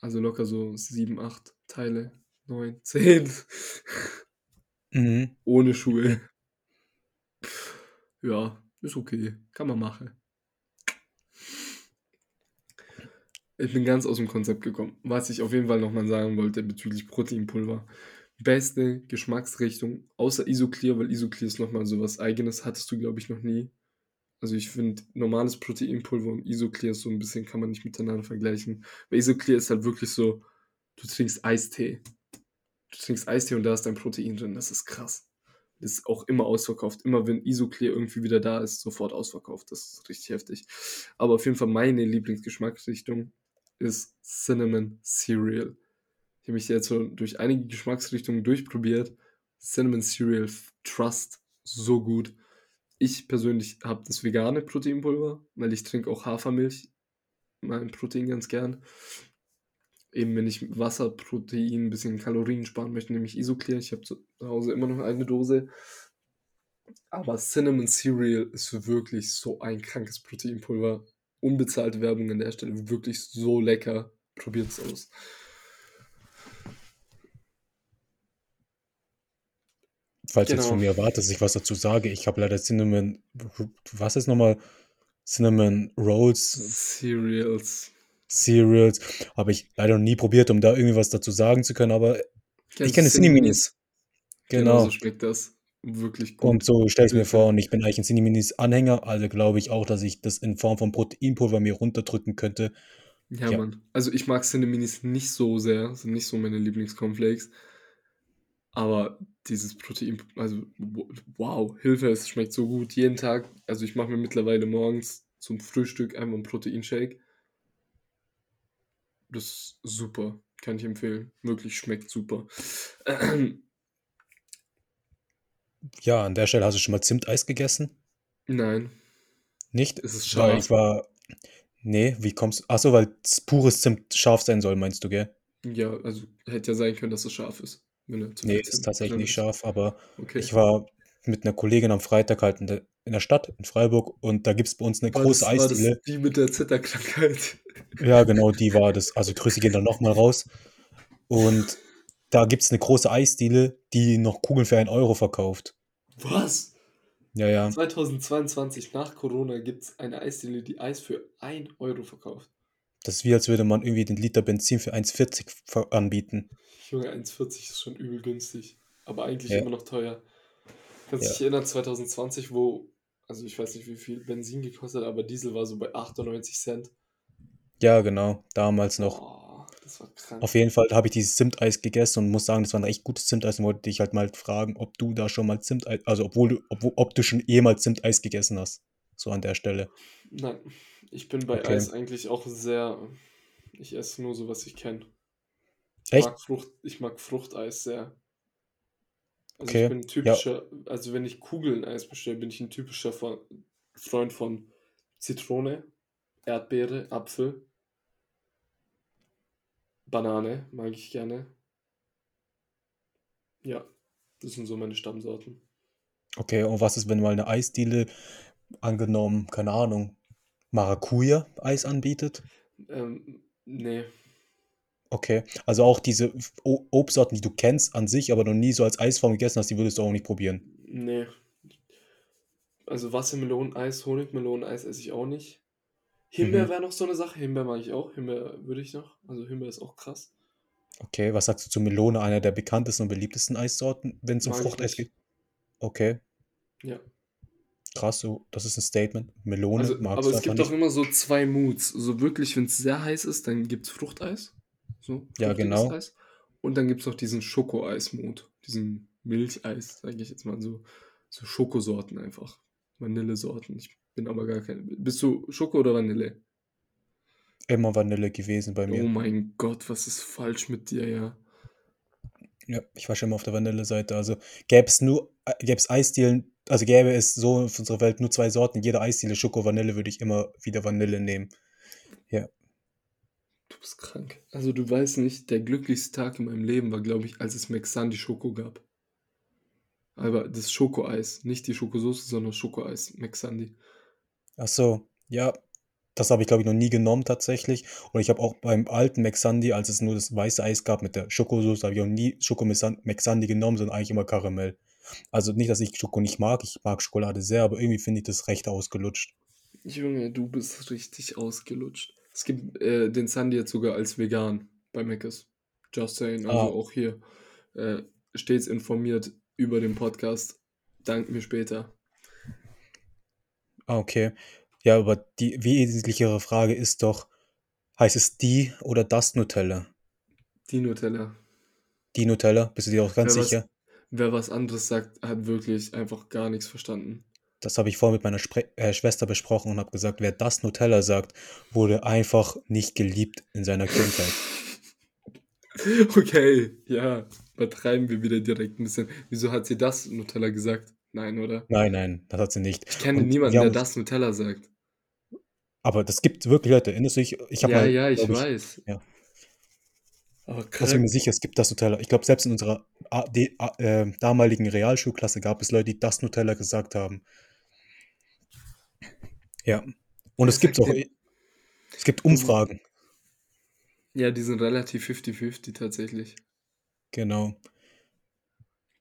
Also locker so 7, 8 Teile, 9, 10. Mhm. Ohne. Schuhe. Ja, ist okay. Kann man machen. Ich bin ganz aus'm Konzept gekommen. Was ich auf jeden Fall noch mal sagen wollte bezüglich Proteinpulver. Beste Geschmacksrichtung außer Isoclear, weil Isoclear ist noch mal so was Eigenes, hattest du, glaube ich, noch nie. Also, ich finde, normales Proteinpulver und Isoclear so 'n bisschen kann man nicht miteinander vergleichen. Weil Isoclear ist halt wirklich so, du trinkst Eistee. Du trinkst Eistee und da ist dein Protein drin. Das ist krass. Das ist auch immer ausverkauft. Immer wenn Isoclear irgendwie wieder da ist, sofort ausverkauft. Das ist richtig heftig. Aber auf jeden Fall meine Lieblingsgeschmacksrichtung ist Cinnamon Cereal. Ich habe mich jetzt schon durch einige Geschmacksrichtungen durchprobiert. Cinnamon Cereal Trust, so gut. Ich persönlich habe das vegane Proteinpulver, weil ich trinke auch Hafermilch, mein Protein ganz gern. Eben wenn ich Wasser, Protein, ein bisschen Kalorien sparen möchte, nehme ich Isoclear. Ich habe zu Hause immer noch eine Dose. Aber Cinnamon Cereal ist wirklich so ein krankes Proteinpulver. Unbezahlte Werbung an der Stelle, wirklich so lecker. Probiert es aus. Falls genau. jetzt von mir erwartet, dass ich was dazu sage, ich habe leider Cinnamon, was ist nochmal? Cinnamon Rolls. Cereals. Cereals. Habe ich leider noch nie probiert, um da irgendwie was dazu sagen zu können, aber Kennst ich kenne Cineminis. Genau. genau so schmeckt das. Wirklich gut. Und so stelle ich mir vor, und ich bin eigentlich ein Cineminis-Anhänger, also glaube ich auch, dass ich das in Form von Proteinpulver mir runterdrücken könnte. Ja, ja. Mann. Also ich mag Cineminis nicht so sehr, sind nicht so meine Lieblingscornflakes. Aber dieses Protein, also wow, Hilfe, es schmeckt so gut. Jeden Tag, also ich mache mir mittlerweile morgens zum Frühstück einfach einen Proteinshake. Das ist super, kann ich empfehlen. Wirklich schmeckt super. Ja, an der Stelle hast du schon mal Zimteis gegessen? Nein. Nicht? Ist es scharf? Weil ich war. Nee, wie kommst du. Achso, weil pures Zimt scharf sein soll, meinst du, gell? Ja, also hätte ja sein können, dass es scharf ist. Nee, ist tatsächlich nicht scharf, aber okay. ich war mit einer Kollegin am Freitag halt in der, in der Stadt, in Freiburg, und da gibt es bei uns eine war große das, Eisdiele. War das die mit der Zitterkrankheit? Ja, genau, die war das. Also Grüße gehen dann nochmal raus. Und da gibt es eine große Eisdiele, die noch Kugeln für einen Euro verkauft. Was? Ja, ja. 2022 nach Corona gibt es eine Eisdiele, die Eis für 1 Euro verkauft. Das ist wie, als würde man irgendwie den Liter Benzin für 1,40 anbieten. Junge, 1,40 ist schon übel günstig. Aber eigentlich ja. immer noch teuer. Kannst du ja. dich erinnern, 2020, wo, also ich weiß nicht, wie viel Benzin gekostet hat, aber Diesel war so bei 98 Cent. Ja, genau, damals noch. Oh, das war krank. Auf jeden Fall habe ich dieses Zimteis gegessen und muss sagen, das war ein echt gutes Zimteis und wollte dich halt mal fragen, ob du da schon mal Zimteis, also obwohl du, ob, ob du schon jemals Zimteis gegessen hast. So an der Stelle. Nein, ich bin bei okay. Eis eigentlich auch sehr, ich esse nur so, was ich kenne. Ich Echt? mag, Frucht, ich mag Fruchteis sehr. Also okay. ich bin ein typischer, ja. also wenn ich Kugeln-Eis bestelle, bin ich ein typischer Freund von Zitrone, Erdbeere, Apfel, Banane mag ich gerne. Ja, das sind so meine Stammsorten. Okay, und was ist, wenn mal eine Eisdiele angenommen, keine Ahnung, Maracuja-Eis anbietet? Ähm, nee. Okay, also auch diese Obstsorten, die du kennst an sich, aber noch nie so als Eisform gegessen hast, die würdest du auch nicht probieren. Nee. Also Wassermeloneneis, Honigmeloneneis esse ich auch nicht. Himbeer mhm. wäre noch so eine Sache. Himbeer mag ich auch. Himbeer würde ich noch. Also Himbeer ist auch krass. Okay, was sagst du zu Melone, einer der bekanntesten und beliebtesten Eissorten, wenn es um Fruchteis geht? Okay. Ja. Krass, so, das ist ein Statement. Melone also, magst Aber es gibt doch immer so zwei Moods. So wirklich, wenn es sehr heiß ist, dann gibt es Fruchteis. So, ja, genau. Eis. Und dann gibt es noch diesen Schokoeis-Mode. Diesen Milcheis, sage ich jetzt mal so. So Schokosorten einfach. Vanillesorten. Ich bin aber gar kein. Bist du Schoko oder Vanille? Immer Vanille gewesen bei mir. Oh mein Gott, was ist falsch mit dir, ja? Ja, ich war schon immer auf der Vanille-Seite. Also gäbe es nur, äh, gäbe es Eisdielen, also gäbe es so in unserer Welt nur zwei Sorten. In jeder Eisdiele Schoko, Vanille würde ich immer wieder Vanille nehmen. Ja. Du bist krank. Also du weißt nicht, der glücklichste Tag in meinem Leben war, glaube ich, als es Mexan die Schoko gab. Aber das Schokoeis, nicht die Schokosauce, sondern Schokoeis, Mexandi. Ach so, ja, das habe ich, glaube ich, noch nie genommen tatsächlich. Und ich habe auch beim alten Mexandi, als es nur das weiße Eis gab mit der Schokosauce, habe ich auch nie Schokomexandi genommen, sondern eigentlich immer Karamell. Also nicht, dass ich Schoko nicht mag, ich mag Schokolade sehr, aber irgendwie finde ich das recht ausgelutscht. Junge, du bist richtig ausgelutscht. Es gibt äh, den Sandy jetzt sogar als vegan bei Mc's. Just saying, also ah. auch hier äh, stets informiert über den Podcast. Dank mir später. Ah, okay. Ja, aber die wesentlichere Frage ist doch, heißt es die oder das Nutella? Die Nutella. Die Nutella, bist du dir auch ganz wer sicher? Was, wer was anderes sagt, hat wirklich einfach gar nichts verstanden. Das habe ich vorhin mit meiner Spre äh, Schwester besprochen und habe gesagt, wer das Nutella sagt, wurde einfach nicht geliebt in seiner Kindheit. Okay, ja, übertreiben wir wieder direkt 'n bisschen. Wieso hat sie das Nutella gesagt? Nein, oder? Nein, nein, das hat sie nicht. Ich kenne Und niemanden, der das Nutella sagt. Aber das gibt wirklich Leute. Erinnerst du dich? Ich Ja, mal, ja, ich ich weiß. ja. Aber Also, ich bin mir sicher, es gibt das Nutella. Ich glaube, selbst in unserer a de a äh, damaligen Realschulklasse gab es Leute, die das Nutella gesagt haben. Ja. Und es sagt auch es gibt Umfragen. Ja, die sind relativ fifty-fifty tatsächlich. Genau. Gib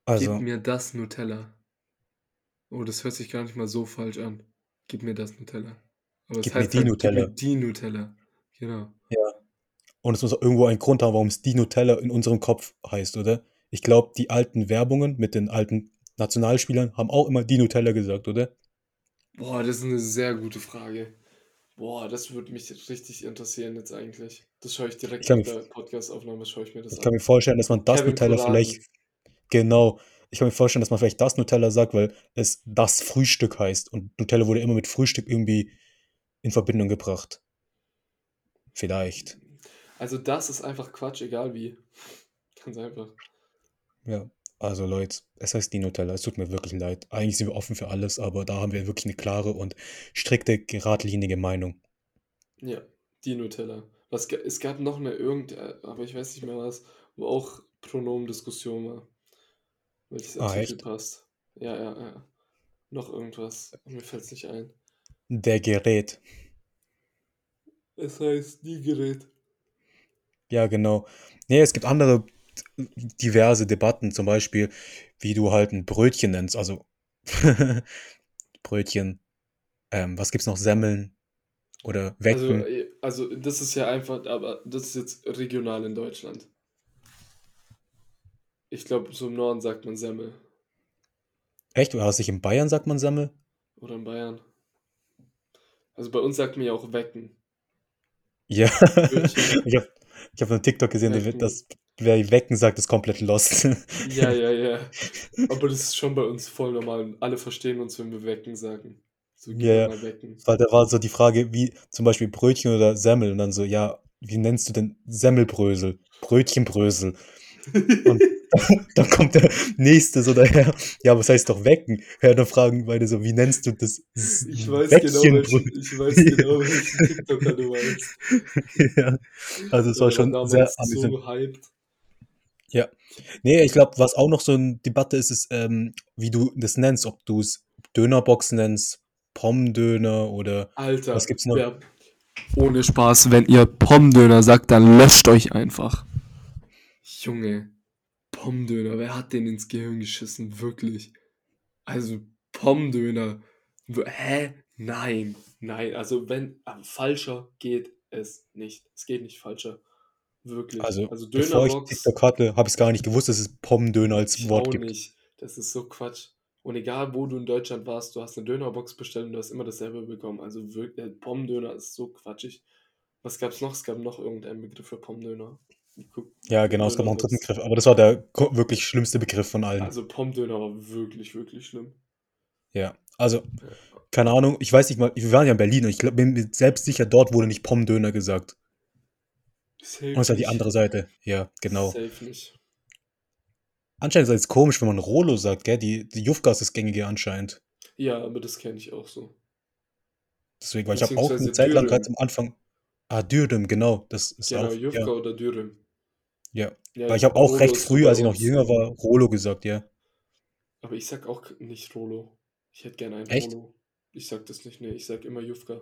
Also mir das Nutella. Oh, das hört sich gar nicht mal so falsch an. Gib mir das Nutella. Aber es Gib mir heißt die halt, gib mir Nutella. die Nutella. Genau. Ja. Und es muss auch irgendwo einen Grund haben, warum's die Nutella in unserem Kopf heißt, oder? Ich glaube, die alten Werbungen mit den alten Nationalspielern haben auch immer die Nutella gesagt, oder? Boah, das ist 'ne sehr gute Frage. Boah, das würde mich richtig interessieren jetzt eigentlich. Das schaue ich Ich direkt kann mir der Podcastaufnahme schaue ich mir das ich kann an. mir vorstellen, dass man das Kevin Nutella vielleicht genau. Ich kann mir vorstellen, dass man vielleicht das Nutella sagt, weil es das Frühstück heißt und Nutella wurde immer mit Frühstück irgendwie in Verbindung gebracht. Vielleicht. Also, das ist einfach Quatsch, egal wie. Ganz einfach. Ja, also Leute, es heißt die Nutella. Es tut mir wirklich leid. Eigentlich sind wir offen für alles, aber da haben wir wirklich 'ne klare und strikte, geradlinige Meinung. Ja, die Nutella. Was es gab noch 'ne irgend äh, aber ich weiß nicht mehr was, wo auch Pronomendiskussion war. Welches Ah, Artikel echt? passt. Ja, ja, ja. Noch irgendwas. Mir fällt's nicht ein. Der Gerät. Es heißt die Gerät. Ja, genau. Ne, es gibt andere diverse Debatten, zum Beispiel, wie du halt 'n Brötchen nennst, also Brötchen. Ähm, was gibt's noch? Semmeln oder Also, Wecken. äh also, das ist ja einfach aber das ist jetzt regional in Deutschland. Ich glaube, so im Norden sagt man Semmel. Echt? War das nicht in Bayern sagt man Semmel? Oder in Bayern. Also, bei uns sagt man ja auch Wecken. Ja. Ich habe ich habe 'nen TikTok gesehen, Wecken. das wer Wecken sagt, ist komplett lost. Ja, ja, ja. Aber das ist schon bei uns voll normal. Alle verstehen uns, wenn wir Wecken sagen. So: „Geh Ja, wecken.“ Weil da war so die Frage, wie zum Beispiel Brötchen oder Semmel und dann so: „Ja, wie nennst du denn Semmelbrösel?“ „Brötchenbrösel.“ Und dann kommt der Nächste so daher: „Ja, es heißt doch Wecken.“ Ja, dann fragen beide so: „Wie nennst du das? S Ich weiß genau, Weckchenbrö“ welchen ich weiß genau, welchen TikToker du meinst. Ja, also, es Ja, war schon sehr amüsant. so hyped. Ja. Ne, ich glaube, was auch noch so 'n Debatte ist, ist, ähm, wie du das nennst, ob du's Dönerbox nennst, Pommdöner oder Alter, was gibt's noch? wer ohne Spaß, wenn ihr Pommdöner sagt, dann löscht euch einfach. Junge, Pommdöner, wer hat den ins Gehirn geschissen? Wirklich. Also, Pommdöner. Hä? Nein, nein. Also, wenn ah, falscher geht es nicht. Es geht nicht falscher. Wirklich. Also, Also, bevor ich Dönerbox TikTok hatte, habe ich's gar nicht gewusst, dass es Pommdöner als Ich Wort gibt. nicht. Das ist so Quatsch. Und egal, wo du in Deutschland warst, du hast 'ne Dönerbox bestellt und du hast immer dasselbe bekommen. Also, wirk äh, Pommdöner ist so quatschig. Was gab's noch? Es gab noch irgendeinen Begriff für Pommdöner. Ja, genau, es gab noch 'n dritten. Begriff, aber das war der wirklich schlimmste Begriff von allen. Also, Pommdöner war wirklich, wirklich schlimm. Ja, also, keine Ahnung, ich weiß nicht mal wir waren ja in Berlin und ich bin mir selbst sicher, dort wurde nicht Pommdöner gesagt. Safe Und es war die nicht. andere Seite. Ja, genau. Safe nicht. Anscheinend ist es komisch, wenn man Rolo sagt, gell? Die die Jufka ist das Gängige anscheinend. Ja, aber das kenne ich auch so. Deswegen, weil ich habe auch 'ne Beziehungsweise Zeit lang ganz Dürüm. am Anfang ah, Dürüm, genau, das ist Genau, auch Jufka ja. oder Dürüm. Ja, Ja, weil ich habe auch Rolo recht früh, als ich noch jünger war, Rolo gesagt, ja. Aber ich sage auch nicht Rolo. Ich hätte gerne einen Echt? Rolo. Ich sage das nicht, ne, ich sage immer Jufka.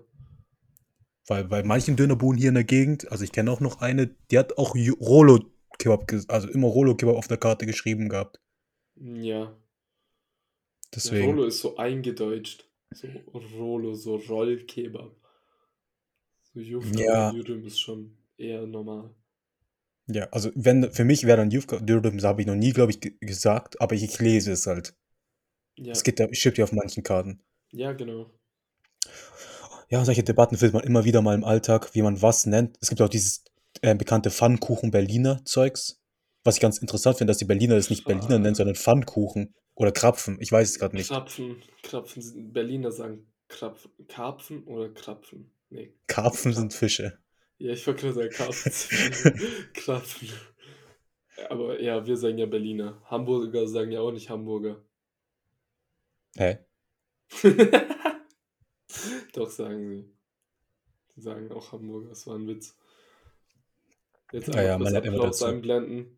Weil bei manchen Dönerbuden hier in der Gegend also, ich kenne auch noch eine, die hat auch Ju Rolo Kebab ges also, immer Rolo Kebab auf der Karte geschrieben gehabt. Hm, ja. Ja, Deswegen. Rolo ist so eingedeutscht. So Rolo, so Rollkebab. So Jufka Ja. Dürüm ist schon eher normal. Ja, also, wenn für mich wäre dann Jufka Dürüm, das habe ich noch nie, glaube ich, ge gesagt, aber ich ich lese es halt. Ja. Es geht ja steht ja auf manchen Karten. Ja, genau. Ja, solche Debatten findet man immer wieder mal im Alltag, wie man was nennt. Es gibt auch dieses, äh, bekannte Pfannkuchen-Berliner Zeugs, was ich ganz interessant finde, dass die Berliner das nicht Berliner nennen, Pfa sondern Pfannkuchen oder Krapfen. Ich weiß es grad nicht. Krapfen. Krapfen sind Berliner sagen Krapf Karpfen oder Krapfen? Ne, Karpfen sind Krapfen. Fische. Ja, ich wollte grad sagen, Fische. Krapfen. Aber ja, wir sagen ja Berliner. Hamburger sagen ja auch nicht Hamburger. Hä? Doch, sagen sie. Die sagen auch Hamburger, das war ein Witz. Jetzt Ja, ja, einfach man lernt immer dazu. einblenden.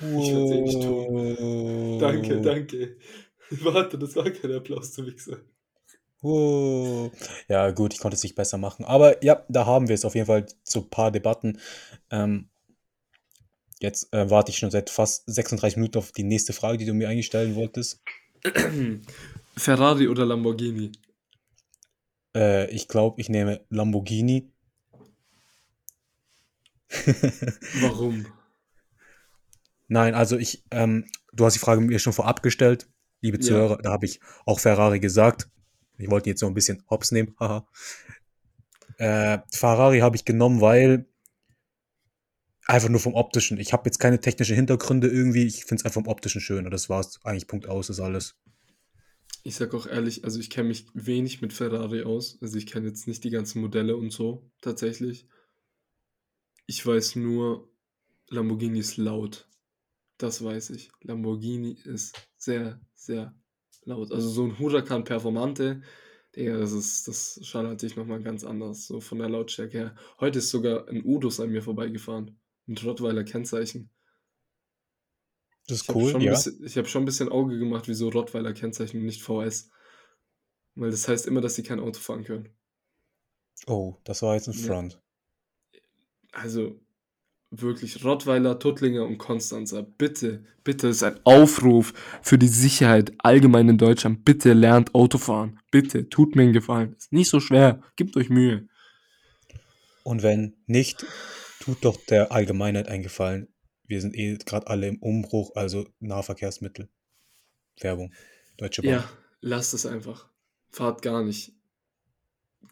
Ich werde es eh nicht tun. Danke, Wow. danke. Warte, das war kein Applaus, du Wichser. Wow. Ja, gut, ich konnte es nicht besser machen. Aber ja, da haben wir es auf jeden Fall so ein paar Debatten. Ähm, jetzt äh, warte ich schon seit fast 36 Minuten auf die nächste Frage, die du mir eigentlich stellen wolltest. Ferrari oder Lamborghini? Äh, ich glaube, ich nehme Lamborghini. Warum? Nein, also ich, ähm, du hast die Frage mir schon vorab gestellt, liebe Ja. Zuhörer, da habe ich auch Ferrari gesagt. Ich wollte jetzt noch ein bisschen hops nehmen, haha. Äh, Ferrari habe ich genommen, weil einfach nur vom optischen. Ich habe jetzt keine technischen Hintergründe irgendwie, ich finde es einfach vom optischen schön und das war's eigentlich Punkt aus, ist alles. Ich sag auch ehrlich, also ich kenne mich wenig mit Ferrari aus. Also ich kenne jetzt nicht die ganzen Modelle und so, tatsächlich. Ich weiß nur, Lamborghini ist laut. Das weiß ich. Lamborghini ist sehr, sehr laut. Also so ein Huracan Performante, Digga, das ist, das schallert sich nochmal ganz anders, so von der Lautstärke her. Heute ist sogar ein Udus an mir vorbeigefahren. Mit Rottweiler Kennzeichen. Das Ich ist habe cool, ja. bisschen- ich hab schon ein bisschen Auge gemacht, wieso Rottweiler Kennzeichen und nicht VS. Weil das heißt immer, dass sie kein Auto fahren können. Oh, das war jetzt ein Ja. Front. Also wirklich Rottweiler, Tuttlinger und Konstanzer. Bitte, bitte, ist ein Aufruf für die Sicherheit allgemein in Deutschland. Bitte lernt Autofahren. Bitte, tut mir einen Gefallen. Ist nicht so schwer. Gebt euch Mühe. Und wenn nicht, tut doch der Allgemeinheit einen Gefallen. Wir sind eh gerade alle im Umbruch, also Nahverkehrsmittel. Werbung. Deutsche Bahn. Ja, lasst es einfach. Fahrt gar nicht.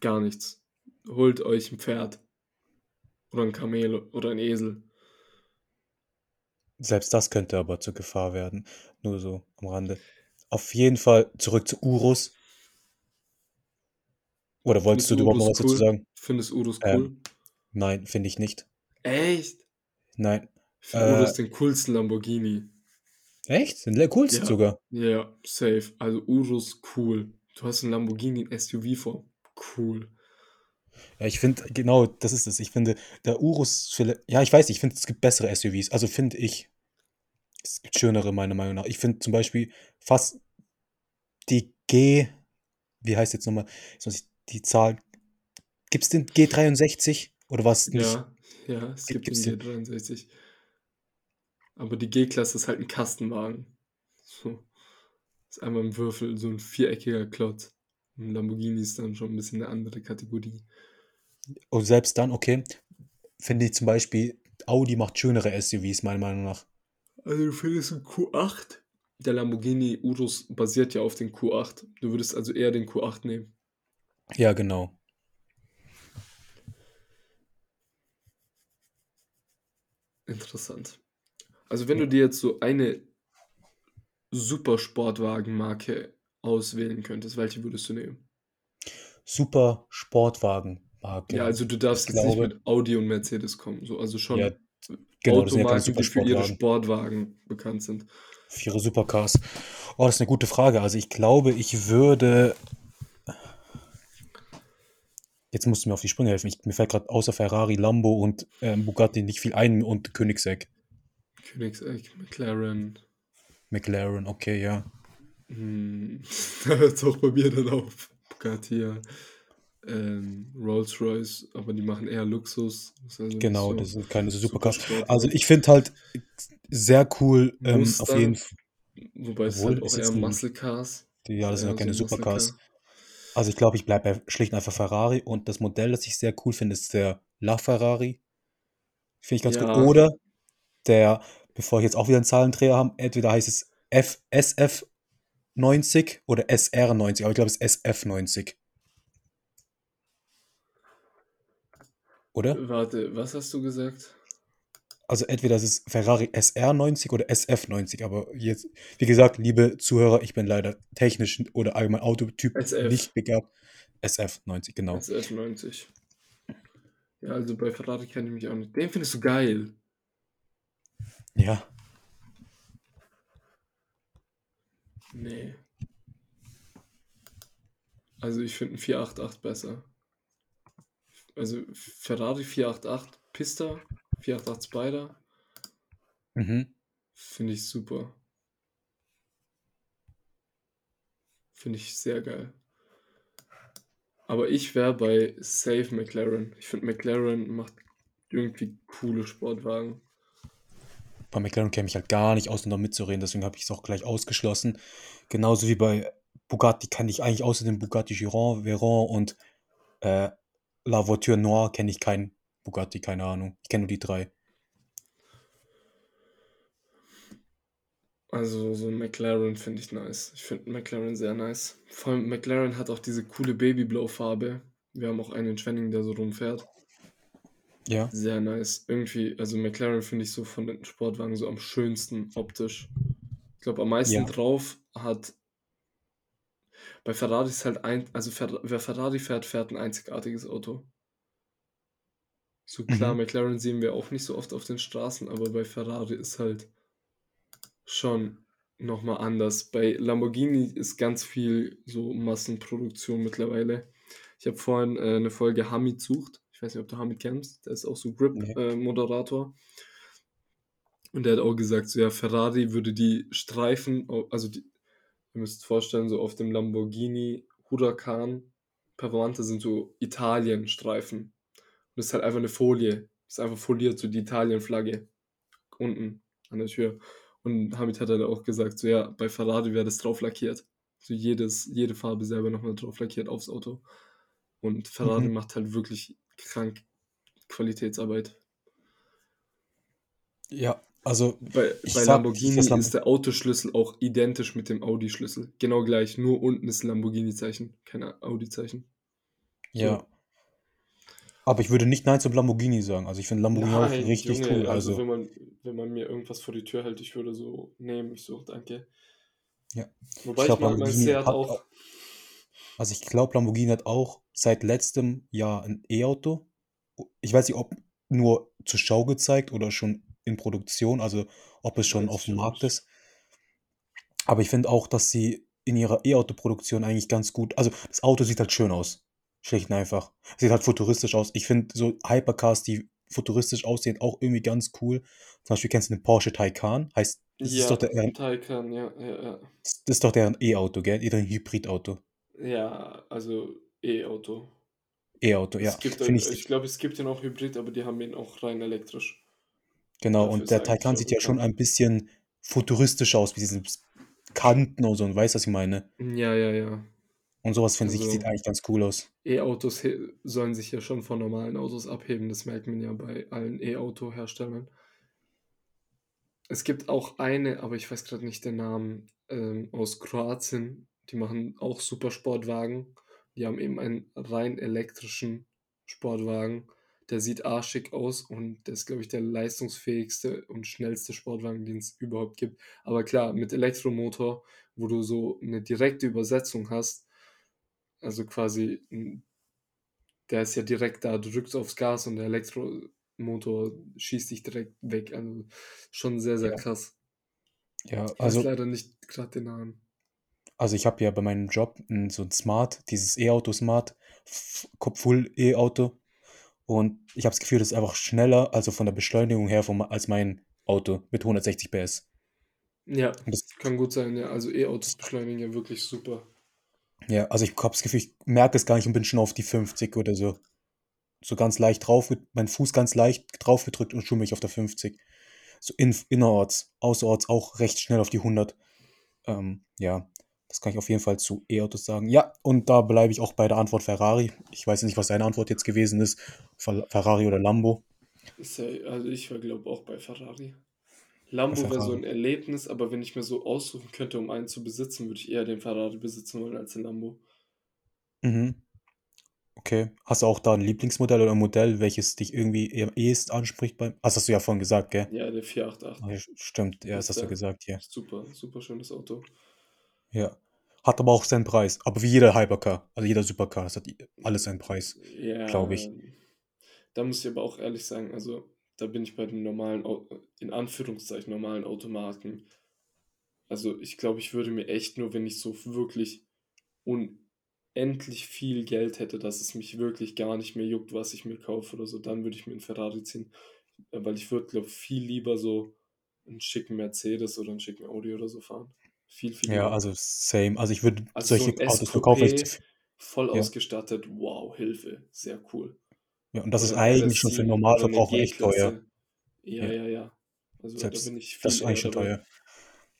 Gar nichts. Holt euch ein Pferd. Oder ein Kamel oder ein Esel. Selbst das könnte aber zur Gefahr werden. Nur so am Rande. Auf jeden Fall zurück zu Urus. Oder wolltest Findest du überhaupt noch was dazu cool? sagen? Findest Urus cool? Ähm, nein, finde ich nicht. Echt? Nein. Ich finde Äh, Urus den coolsten Lamborghini. Echt? Den coolsten Ja. sogar. Ja, safe. Also Urus cool. Du hast einen Lamborghini in SUV-Form. Cool. Ja, ich finde, genau, das ist es. Ich finde, der Urus, ja, ich weiß nicht, ich finde, es gibt bessere SUVs. Also finde ich, es gibt schönere, meiner Meinung nach. Ich finde zum Beispiel fast die G, wie heißt jetzt nochmal, die Zahl, gibt es den G63 oder was nicht? Ja, ja, es Gibt- gibt gibt's den G63. Aber die G-Klasse ist halt ein Kastenwagen. So. Ist einmal ein Würfel, so ein viereckiger Klotz. Ein Lamborghini ist dann schon ein bisschen eine andere Kategorie. Und selbst dann, okay, finde ich zum Beispiel, Audi macht schönere SUVs, meiner Meinung nach. Also du findest einen Q8? Der Lamborghini Urus basiert ja auf den Q8. Du würdest also eher den Q8 nehmen. Ja, genau. Interessant. Also wenn du dir jetzt so eine Supersportwagenmarke auswählen könntest, welche würdest du nehmen? Super Sportwagenmarke. Ja, also du darfst jetzt nicht glaube- mit Audi und Mercedes kommen. So, also schon Ja, genau, Automarken, die für ihre. Sportwagen bekannt sind. Für ihre Supercars. Oh, das ist eine gute Frage. Also ich glaube, ich würde. Jetzt musst du mir auf die Sprünge helfen. Ich, mir fällt gerade außer Ferrari, Lambo und ähm, Bugatti nicht viel ein und Koenigsegg. Königsegg, McLaren. McLaren, okay, ja. Hm, da hört es auch bei mir dann auf. Bugatti, ja. Ähm, Rolls-Royce, aber die machen eher Luxus. Ist also Genau, so das sind keine Supercars. Also ich finde halt sehr cool, ähm, auf jeden Fall. Wobei es Obwohl, halt auch eher Muscle Cars. Ja, das sind ja keine so Supercars. Car. Also ich glaube, ich bleibe bei schlicht und einfach Ferrari und das Modell, das ich sehr cool finde, ist der LaFerrari. Finde ich ganz Ja. gut. Oder der, bevor ich jetzt auch wieder einen Zahlendreher habe, entweder heißt es F, SF90 oder SR90, aber ich glaube, es ist SF90. Oder? Warte, was hast du gesagt? Also entweder es ist Ferrari SR90 oder SF90, aber jetzt, wie gesagt, liebe Zuhörer, ich bin leider technisch oder allgemein Autotyp SF. nicht begabt. SF90, genau. SF90. Ja, also bei Ferrari kenne ich mich auch nicht. Den findest du geil. Ja. Ne. Also, ich finde 'n 488 besser. Also, Ferrari 488 Pista, 488 Spider Mhm. finde ich super. Finde ich sehr geil. Aber ich wäre bei safe McLaren. Ich finde, McLaren macht irgendwie coole Sportwagen. Bei McLaren käme ich halt gar nicht aus, um da mitzureden, deswegen habe ich's auch gleich ausgeschlossen. Genauso wie bei Bugatti kenne ich eigentlich außer dem Bugatti Chiron, Veyron und, äh, La Voiture Noire kenne ich keinen Bugatti, keine Ahnung. Ich kenne nur die 3. Also, so 'n McLaren finde ich nice. Ich finde McLaren sehr nice. Vor allem McLaren hat auch diese coole Babyblau-Farbe. Wir haben auch einen in Schwenningen, der so rumfährt. Ja. Sehr nice. Irgendwie also, McLaren finde ich so von den Sportwagen so am schönsten optisch. Ich glaube, am meisten Ja. drauf hat bei Ferrari ist halt ein also, Fer wer Ferrari fährt, fährt 'n einzigartiges Auto. So klar, Mhm. McLaren sehen wir auch nicht so oft auf den Straßen, aber bei Ferrari ist halt schon noch mal anders. Bei Lamborghini ist ganz viel so Massenproduktion mittlerweile. Ich habe vorhin, äh, 'ne Folge Hamid sucht. Ich weiß nicht, ob du Hamid kennst. Der ist auch so Grip Ne. äh, Moderator. Und der hat auch gesagt, so, ja, Ferrari würde die Streifen also, die ihr müsst vorstellen, so auf dem Lamborghini Huracan Performante sind so Italien-Streifen. Und das ist halt einfach 'ne Folie. Ist einfach foliert, so die Italien-Flagge unten an der Tür. Und Hamid hat halt auch gesagt, so, ja, bei Ferrari wäre das drauf lackiert. So jedes jede Farbe selber noch mal drauf lackiert aufs Auto. Und Ferrari Mhm. macht halt wirklich krank Qualitätsarbeit. Ja, also, Bei bei Lamborghini ist der Autoschlüssel auch identisch mit dem Audi-Schlüssel. Genau gleich, nur unten ist Lamborghini-Zeichen, kein Audi-Zeichen. Ja. Aber ich würde nicht nein zum Lamborghini sagen. Also, ich finde Lamborghini auch Nein, richtig Junge, cool, also, also wenn man wenn man mir irgendwas vor die Tür hält, ich würde so nehmen. Ich so: „Danke.“ Ja. Wobei Ich mag meinen Lamborghini Seat auch. also, ich glaube, Lamborghini hat auch seit letztem Jahr 'n E-Auto. Ich weiß nicht, ob nur zur Schau gezeigt oder schon in Produktion, also, ob es schon ich auch Markt ist. Aber ich finde auch, dass sie in ihrer E-Auto-Produktion eigentlich ganz gut also, das Auto sieht halt schön aus, schlicht und einfach. Sieht halt futuristisch aus. Ich finde so Hypercars, die futuristisch aussehen, auch irgendwie ganz cool. Zum Beispiel kennst du den Porsche Taycan? Heißt das ist doch Ja, der Taycan, ja, ja, ja. das ist doch deren E-Auto, gell? Deren Hybridauto. Ja, also, E-Auto. E-Auto, ja. Es gibt, ich ich glaube, es gibt den auch Hybrid, aber die haben ihn auch rein elektrisch. Genau, Dafür und der er Taycan sieht ja schon bekannt. ein bisschen futuristischer aus mit diesen s Kanten und so und weißt, was ich meine? Ja, ja, ja. Und so was finde ich, sieht Also eigentlich ganz cool aus. E-Autos sollen sich ja schon von normalen Autos abheben. Das merkt man ja bei allen E-Auto-Herstellern. Es gibt auch eine, aber ich weiß grad nicht den Namen, ähm, aus Kroatien. Die machen auch Supersportwagen. Die haben eben einen rein elektrischen Sportwagen. Der sieht arschig aus und der ist, glaube ich, der leistungsfähigste und schnellste Sportwagen, den's überhaupt gibt. Aber klar, mit Elektromotor, wo du so 'ne direkte Übersetzung hast, also, quasi der ist ja direkt da. Du drückst aufs Gas und der Elektromotor schießt dich direkt weg. Also, schon sehr, sehr Ja. krass. Ja, Ich weiß also leider nicht grad den Namen. Also, ich habe ja bei meinem Job so 'n Smart, dieses E-Auto Smart, Full E-Auto. Und ich habe das Gefühl, das ist einfach schneller, also, von der Beschleunigung her vom als mein Auto mit 160 PS. Ja, das kann gut sein, ja. Also, E-Autos beschleunigen ja wirklich super. Ja, also, ich habe das Gefühl, ich merke es gar nicht und bin schon auf die 50 oder so. So ganz leicht drauf ge meinen Fuß ganz leicht drauf gedrückt und schon bin ich auf der 50. So inf innerorts, außerorts auch recht schnell auf die 100. Ähm, ja, das kann ich auf jeden Fall zu E-Autos sagen. Ja, und da bleibe ich auch bei der Antwort Ferrari. Ich weiß nicht, was deine Antwort jetzt gewesen ist, Ferrari oder Lambo. Sei also, ich wäre, glaube auch bei Ferrari. Lambo wäre so Ferrari. 'n Erlebnis, aber wenn ich mir so aussuchen könnte, um einen zu besitzen, würde ich eher den Ferrari besitzen wollen als den Lambo. Mhm. Okay. Hast du auch da 'n Lieblingsmodell oder 'n Modell, welches dich irgendwie am ehesten anspricht beim das hast du ja vorhin gesagt, gell? Ja, der 488. Ah ja, st stimmt, ja, das hast du gesagt, ja. super, super schönes Auto. Ja. Hat aber auch seinen Preis. Aber wie jeder Hypercar, also, jeder Supercar, es hat alles seinen Preis, Ja, glaube ich. Da muss ich aber auch ehrlich sagen, also, da bin ich bei den normalen, in Anführungszeichen normalen Automarken. Also, ich glaube, ich würde mir echt nur, wenn ich so wirklich unendlich viel Geld hätte, dass es mich wirklich gar nicht mehr juckt, was ich mir kaufe oder so, dann würde ich mir 'n Ferrari ziehen. Weil ich würde, glaube, viel lieber so 'n schicken Mercedes oder 'n schicken Audi oder so fahren. Viel, viel Ja, lieber. also same. Also, ich würde Also, so solche 'n Autos nur kaufen, wenn ich zu S-Coupé, v voll ja. ausgestattet, wow, Hilfe, sehr cool. Ja, und das ist eigentlich schon für 'n RS7 oder Normalverbraucher echt teuer. Ja, Ja. ja, ja. Also, da bin Selbst ich das ist eigentlich schon teuer.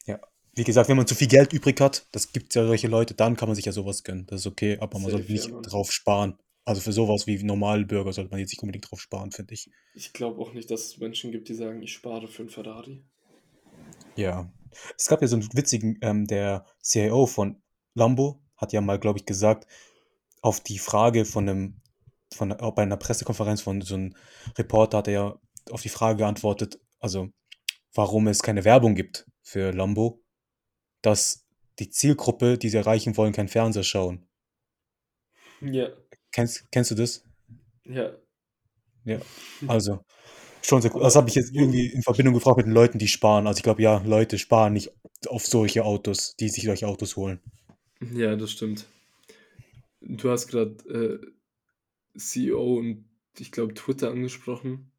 Ja. Wie gesagt, wenn man zu viel Geld übrig hat, das gibt's ja solche Leute, dann kann man sich ja so was gönnen. Das ist okay, aber man sollte Safe, ja, nicht Mann. drauf sparen. Also, für so was wie Normalbürger sollte man jetzt nicht unbedingt drauf sparen, finde ich. Ich glaube auch nicht, dass es Menschen gibt, die sagen: „Ich spare für 'n Ferrari.“ Ja. Es gab ja so 'n witzigen ähm, der CIO von Lambo hat ja mal, glaube ich, gesagt, auf die Frage von 'nem von bei 'ner Pressekonferenz von so 'n Reporter hat er ja auf die Frage geantwortet, also, warum es keine Werbung gibt für Lambo, dass die Zielgruppe, die sie erreichen wollen, keinen Fernseher schauen. Ja. Kennst kennst du das? Ja. Ja, also, schon sehr cool. Das habe ich jetzt irgendwie in Verbindung gebracht mit den Leuten, die sparen. Also, ich glaube, ja, Leute sparen nicht auf solche Autos, die sich solche Autos holen. Ja, das stimmt. Du hast grad, äh, CEO und ich glaube, Twitter angesprochen.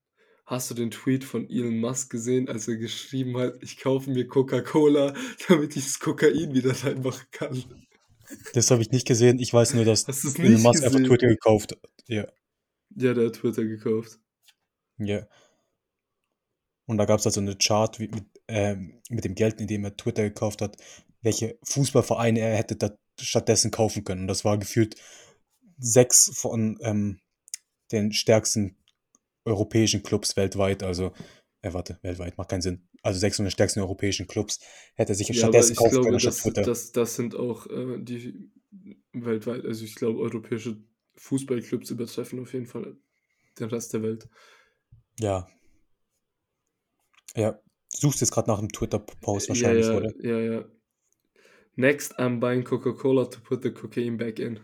Hast du den Tweet von Elon Musk gesehen, als er geschrieben hat: „Ich kaufe mir Coca-Cola, damit ich das Kokain wieder reinmachen kann?“ Das habe ich nicht gesehen. Ich weiß nur, dass Elon Musk einfach gesehen? Twitter gekauft hat. Ja. Ja, der hat Twitter gekauft. Ja. Und da gab's halt so 'ne Chart wie mit ähm, mit dem Geld, in dem er Twitter gekauft hat, welche Fußballvereine er hätte da stattdessen kaufen können. Und das war gefühlt 6 von, ähm, den stärksten europäischen Klubs weltweit. Also äh, warte, weltweit, macht keinen Sinn. Also 6 von den stärksten europäischen Klubs hätte er sich Ja, stattdessen kaufen können glaube, anstatt das Twitter. das das sind auch, äh, die weltweit also, ich glaube, europäische Fußballclubs übertreffen auf jeden Fall den Rest der Welt. Ja. Ja. Du suchst jetzt grad nach 'nem Twitter-Post Äh, ja, wahrscheinlich, ja, oder? ja, ja. „Next, I'm buying Coca-Cola to put the cocaine back in.“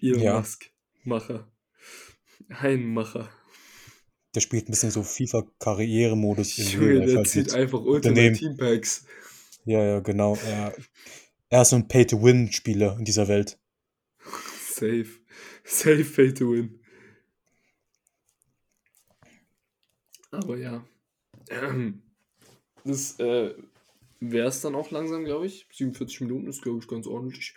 Elon Ja. Musk, Macher. Ein Macher. Der spielt 'n bisschen so FIFA-Karrieremodus Junge, Life der halt zieht einfach Ultimate Unternehmen. Team Packs. Ja, ja, genau. Er er ist so 'n Pay-to-Win-Spieler in dieser Welt. Safe. Safe Pay to Win. Aber ja. Das, äh, wär's dann auch langsam, glaube ich. 47 Minuten ist, glaube ich, ganz ordentlich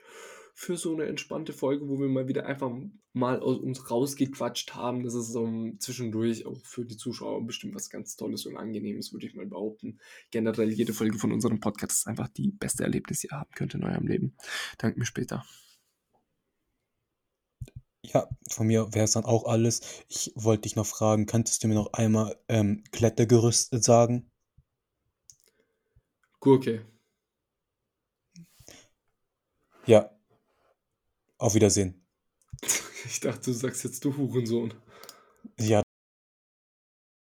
für so 'ne entspannte Folge, wo wir mal wieder einfach mal aus uns rausgequatscht haben. Das ist so zwischendurch auch für die Zuschauer bestimmt was ganz Tolles und Angenehmes, würde ich mal behaupten. Generell jede Folge von unserem Podcast ist einfach die beste Erlebnis, die ihr haben könnt in eurem Leben. Danke, bis später. Ja, von mir wär's dann auch alles. Ich wollte dich noch fragen, könntest du mir noch einmal, ähm, Klettergerüst sagen? Gurke. Ja. Auf Wiedersehen. Ich dachte, du sagst jetzt: „Du Hurensohn.“ Ja.